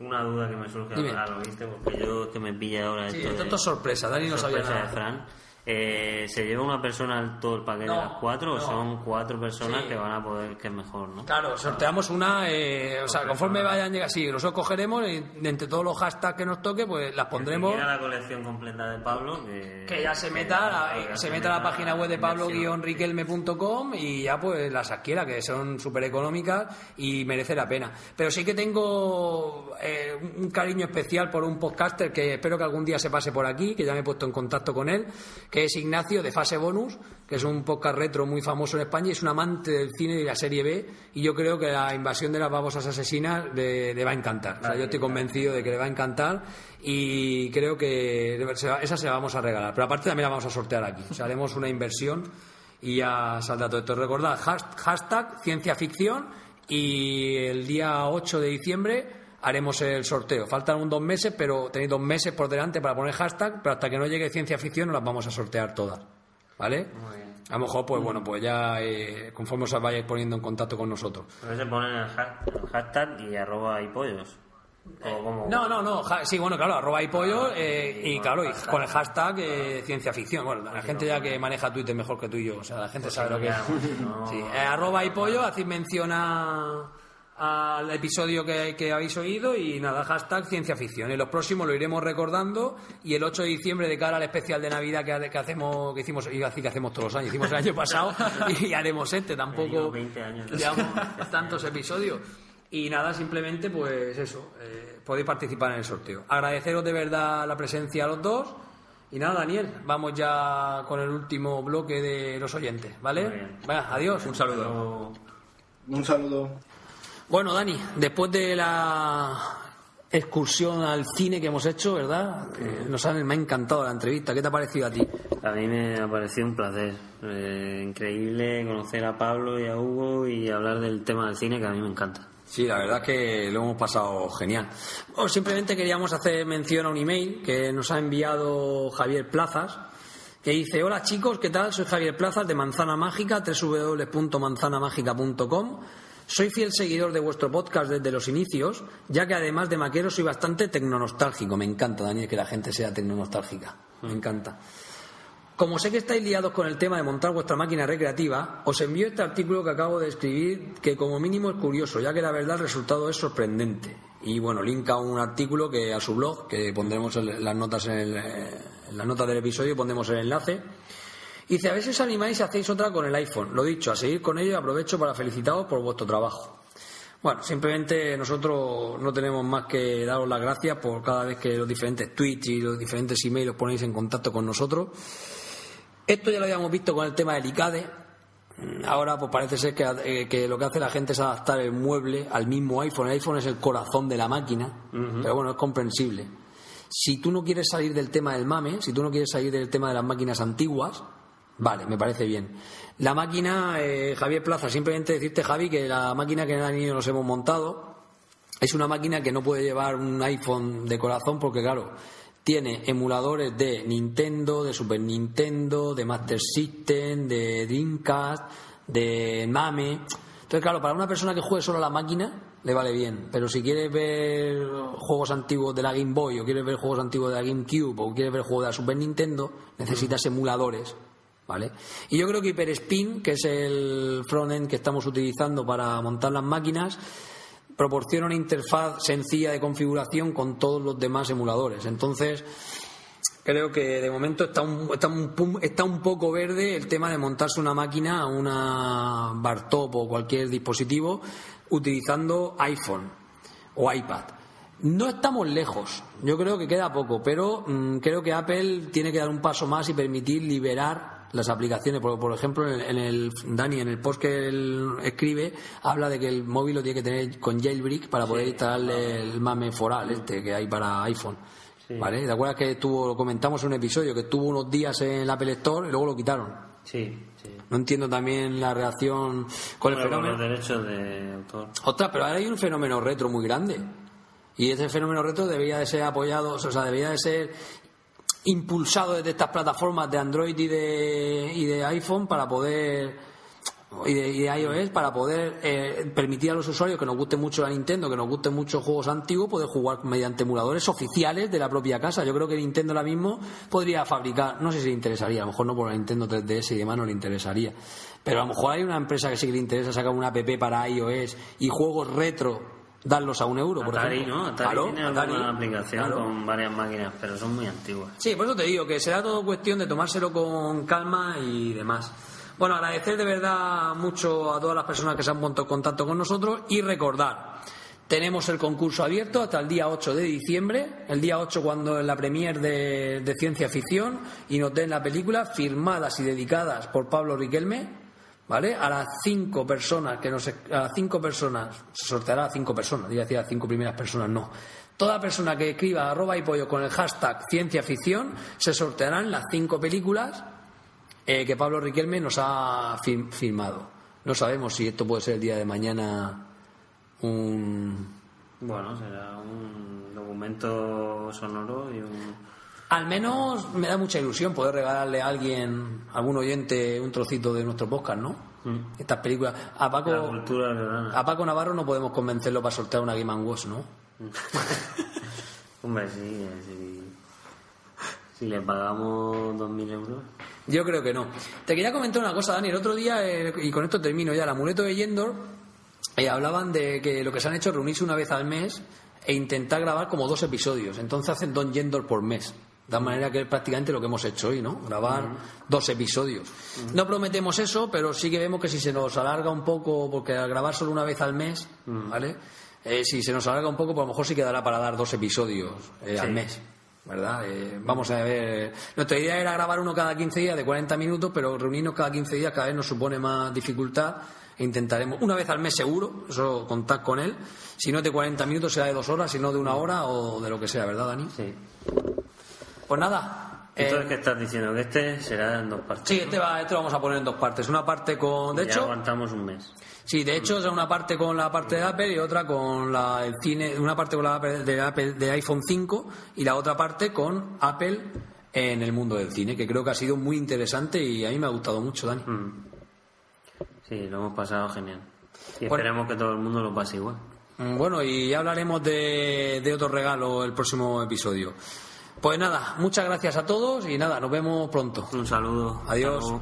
una duda que me surge ahora, ¿lo viste? Porque yo que me pilla ahora Sí, esto esto de- es sorpresa, Dani no sabía nada. de Fran. Eh, ¿Se lleva una persona al todo el paquete No, de las cuatro o no. son cuatro personas Sí. que van a poder, que es mejor, ¿no? Claro, sorteamos una, eh, o sea, conforme vayan llegando, sí, nosotros cogeremos y entre todos los hashtags que nos toque, pues las pondremos. Era la colección completa de Pablo. Que, Que ya se meta, a la, se meta a la página web de pablo-riquelme.com y ya pues las adquiera, que son súper económicas y merece la pena. Pero sí que tengo eh, un cariño especial por un podcaster que espero que algún día se pase por aquí, que ya me he puesto en contacto con él, que es Ignacio de Fase Bonus, que es un podcast retro muy famoso en España y es un amante del cine y de la serie B y yo creo que la invasión de las babosas asesinas le, le va a encantar. O sea, yo estoy convencido de que le va a encantar y creo que se va- esa se la vamos a regalar. Pero aparte también la vamos a sortear aquí. O sea, haremos una inversión y ya saldrá todo esto. Recordad, has- hashtag ciencia ficción y el día 8 de diciembre haremos el sorteo. Faltan un dos meses, pero tenéis dos meses por delante para poner hashtag, pero hasta que no llegue ciencia ficción no las vamos a sortear todas. ¿Vale? A lo mejor, pues bueno, pues ya eh, conforme os vayáis poniendo en contacto con nosotros. Pero se ponen el, ha- el hashtag y arroba y pollos. Como... No, no, no. ja- sí, bueno, claro, arroba y pollo eh, y claro, y con el hashtag eh, ciencia ficción. Bueno, la gente ya que maneja Twitter mejor que tú y yo, o sea, la gente sabe lo que es. Sí, eh, arroba y pollo, hacéis mención a- al episodio que, que habéis oído y nada, hashtag ciencia ficción. En los próximos lo iremos recordando y el 8 de diciembre de cara al especial de Navidad que, que hacemos, que hicimos, iba a decir que hacemos todos los años, hicimos el año pasado y haremos este, tampoco Llevo 20 años. llevamos tantos episodios. Y nada, simplemente pues eso, eh, podéis participar en el sorteo. Agradeceros de verdad la presencia a los dos. Y nada, Daniel, vamos ya con el último bloque de los oyentes, ¿vale? Venga, adiós. Un saludo. Un saludo. Bueno, Dani, después de la excursión al cine que hemos hecho, ¿verdad? Eh, nos han, me ha encantado la entrevista. ¿Qué te ha parecido a ti? A mí me ha parecido un placer. Eh, increíble conocer a Pablo y a Hugo y hablar del tema del cine que a mí me encanta. Sí, la verdad es que lo hemos pasado genial. Bueno, simplemente queríamos hacer mención a un email que nos ha enviado Javier Plazas, que dice, hola chicos, ¿qué tal? Soy Javier Plazas de Manzana Mágica, www.manzanamágica.com. Soy fiel seguidor de vuestro podcast desde los inicios, ya que además de maquero soy bastante tecnonostálgico. Me encanta, Daniel, que la gente sea tecnonostálgica. Me encanta. Como sé que estáis liados con el tema de montar vuestra máquina recreativa, os envío este artículo que acabo de escribir, que como mínimo es curioso, ya que la verdad el resultado es sorprendente. Y bueno, linka un artículo que a su blog, que pondremos las notas en, el, eh, en notas del episodio, pondremos el enlace. Y dice, a ver si os animáis y hacéis otra con el iPhone. Lo dicho, a seguir con ello y aprovecho para felicitaros por vuestro trabajo. Bueno, simplemente nosotros no tenemos más que daros las gracias por cada vez que los diferentes tweets y los diferentes emails os ponéis en contacto con nosotros. Esto ya lo habíamos visto con el tema del ICADE. Ahora pues parece ser que, eh, que lo que hace la gente es adaptar el mueble al mismo iPhone. El iPhone es el corazón de la máquina, pero bueno, es comprensible. Si tú no quieres salir del tema del mame, si tú no quieres salir del tema de las máquinas antiguas, vale, me parece bien. La máquina, eh, Javier Plaza, simplemente decirte, Javi, que la máquina que y yo nos hemos montado es una máquina que no puede llevar un iPhone de corazón porque, claro, tiene emuladores de Nintendo, de Super Nintendo, de Master System, de Dreamcast, de Mame. Entonces, claro, para una persona que juegue solo a la máquina, le vale bien. Pero si quieres ver juegos antiguos de la Game Boy, o quieres ver juegos antiguos de la GameCube, o quieres ver juegos de la Super Nintendo, necesitas emuladores. ¿Vale? Y yo creo que HyperSpin, que es el frontend que estamos utilizando para montar las máquinas, proporciona una interfaz sencilla de configuración con todos los demás emuladores. Entonces, creo que de momento está un, está un, está un poco verde el tema de montarse una máquina, una Bartop o cualquier dispositivo utilizando iPhone o iPad. No estamos lejos, yo creo que queda poco, pero mm, creo que Apple tiene que dar un paso más y permitir liberar las aplicaciones. Por, por ejemplo, en el, Dani, en el post que él escribe, habla de que el móvil lo tiene que tener con jailbreak para poder instalarle el mame foral este que hay para iPhone. ¿Vale? ¿Te acuerdas que estuvo, lo comentamos en un episodio, que estuvo unos días en el Apple Store y luego lo quitaron? Sí, No entiendo también la reacción con el fenómeno. Con los derechos de autor. Ostras, pero ahora hay un fenómeno retro muy grande. Y ese fenómeno retro debería de ser apoyado, o sea, debería de ser impulsado desde estas plataformas de Android y de, y de iPhone para poder y de, iOS para poder eh, permitir a los usuarios que nos guste mucho la Nintendo, que nos gusten mucho juegos antiguos, poder jugar mediante emuladores oficiales de la propia casa. Yo creo que Nintendo ahora mismo podría fabricar, no sé si le interesaría, a lo mejor no por la Nintendo 3DS y demás no le interesaría, pero a lo mejor hay una empresa que sí que le interesa sacar una app para iOS y juegos retro darlos a un euro, por Atari, ejemplo. ¿no? Atari tiene una aplicación con varias máquinas, pero son muy antiguas. Sí, por eso te digo que será todo cuestión de tomárselo con calma y demás. Bueno, agradecer de verdad mucho a todas las personas que se han puesto en contacto con nosotros y recordar, tenemos el concurso abierto hasta el día 8 de diciembre, el día 8 cuando es la premier de, de ciencia ficción y nos den la película, firmadas y dedicadas por Pablo Riquelme, ¿vale? A las cinco personas que nos, a las cinco personas se sorteará a cinco personas, diría decir a cinco primeras personas, no. Toda persona que escriba arroba y pollo con el hashtag ciencia ficción se sortearán las cinco películas eh, que Pablo Riquelme nos ha firmado. No sabemos si esto puede ser el día de mañana un. Bueno, será un documento sonoro y un. Al menos me da mucha ilusión poder regalarle a alguien, a algún oyente, un trocito de nuestro podcast, ¿no? Mm. Estas películas. A Paco, a Paco Navarro no podemos convencerlo para sortear una Game Watch, ¿no? Hombre, sí, Si le pagamos 2.000 euros. Yo creo que no. Te quería comentar una cosa, Dani. El otro día, eh, y con esto termino ya, el amuleto de Yendor, eh, hablaban de que lo que se han hecho es reunirse una vez al mes e intentar grabar como dos episodios. Entonces hacen dos Yendor por mes. De tal manera que es prácticamente lo que hemos hecho hoy, ¿no? Grabar dos episodios. No prometemos eso, pero sí que vemos que si se nos alarga un poco, porque al grabar solo una vez al mes, ¿vale? Eh, si se nos alarga un poco, pues a lo mejor sí quedará para dar dos episodios eh, al mes. ¿Verdad? Eh, vamos a ver. Nuestra idea era grabar uno cada 15 días de 40 minutos, pero reunirnos cada 15 días cada vez nos supone más dificultad. E intentaremos, una vez al mes seguro, eso contar con él. Si no es de 40 minutos, será de dos horas, si no de una hora o de lo que sea, ¿verdad, Dani? Sí. Pues nada. Entonces, eh, ¿qué estás diciendo? Que este será en dos partes. Sí, este, va, este lo vamos a poner en dos partes. Una parte con. De hecho. aguantamos un mes. Sí, de hecho, es una parte con la parte de Apple y otra con la, el cine. Una parte con la de, Apple, de iPhone 5 y la otra parte con Apple en el mundo del cine, que creo que ha sido muy interesante y a mí me ha gustado mucho, Dani. Mm. Sí, lo hemos pasado genial. Y esperemos que todo el mundo lo pase igual. Mm, bueno, y ya hablaremos de, de otro regalo el próximo episodio. Pues nada, muchas gracias a todos y nada, nos vemos pronto. Un saludo. Adiós.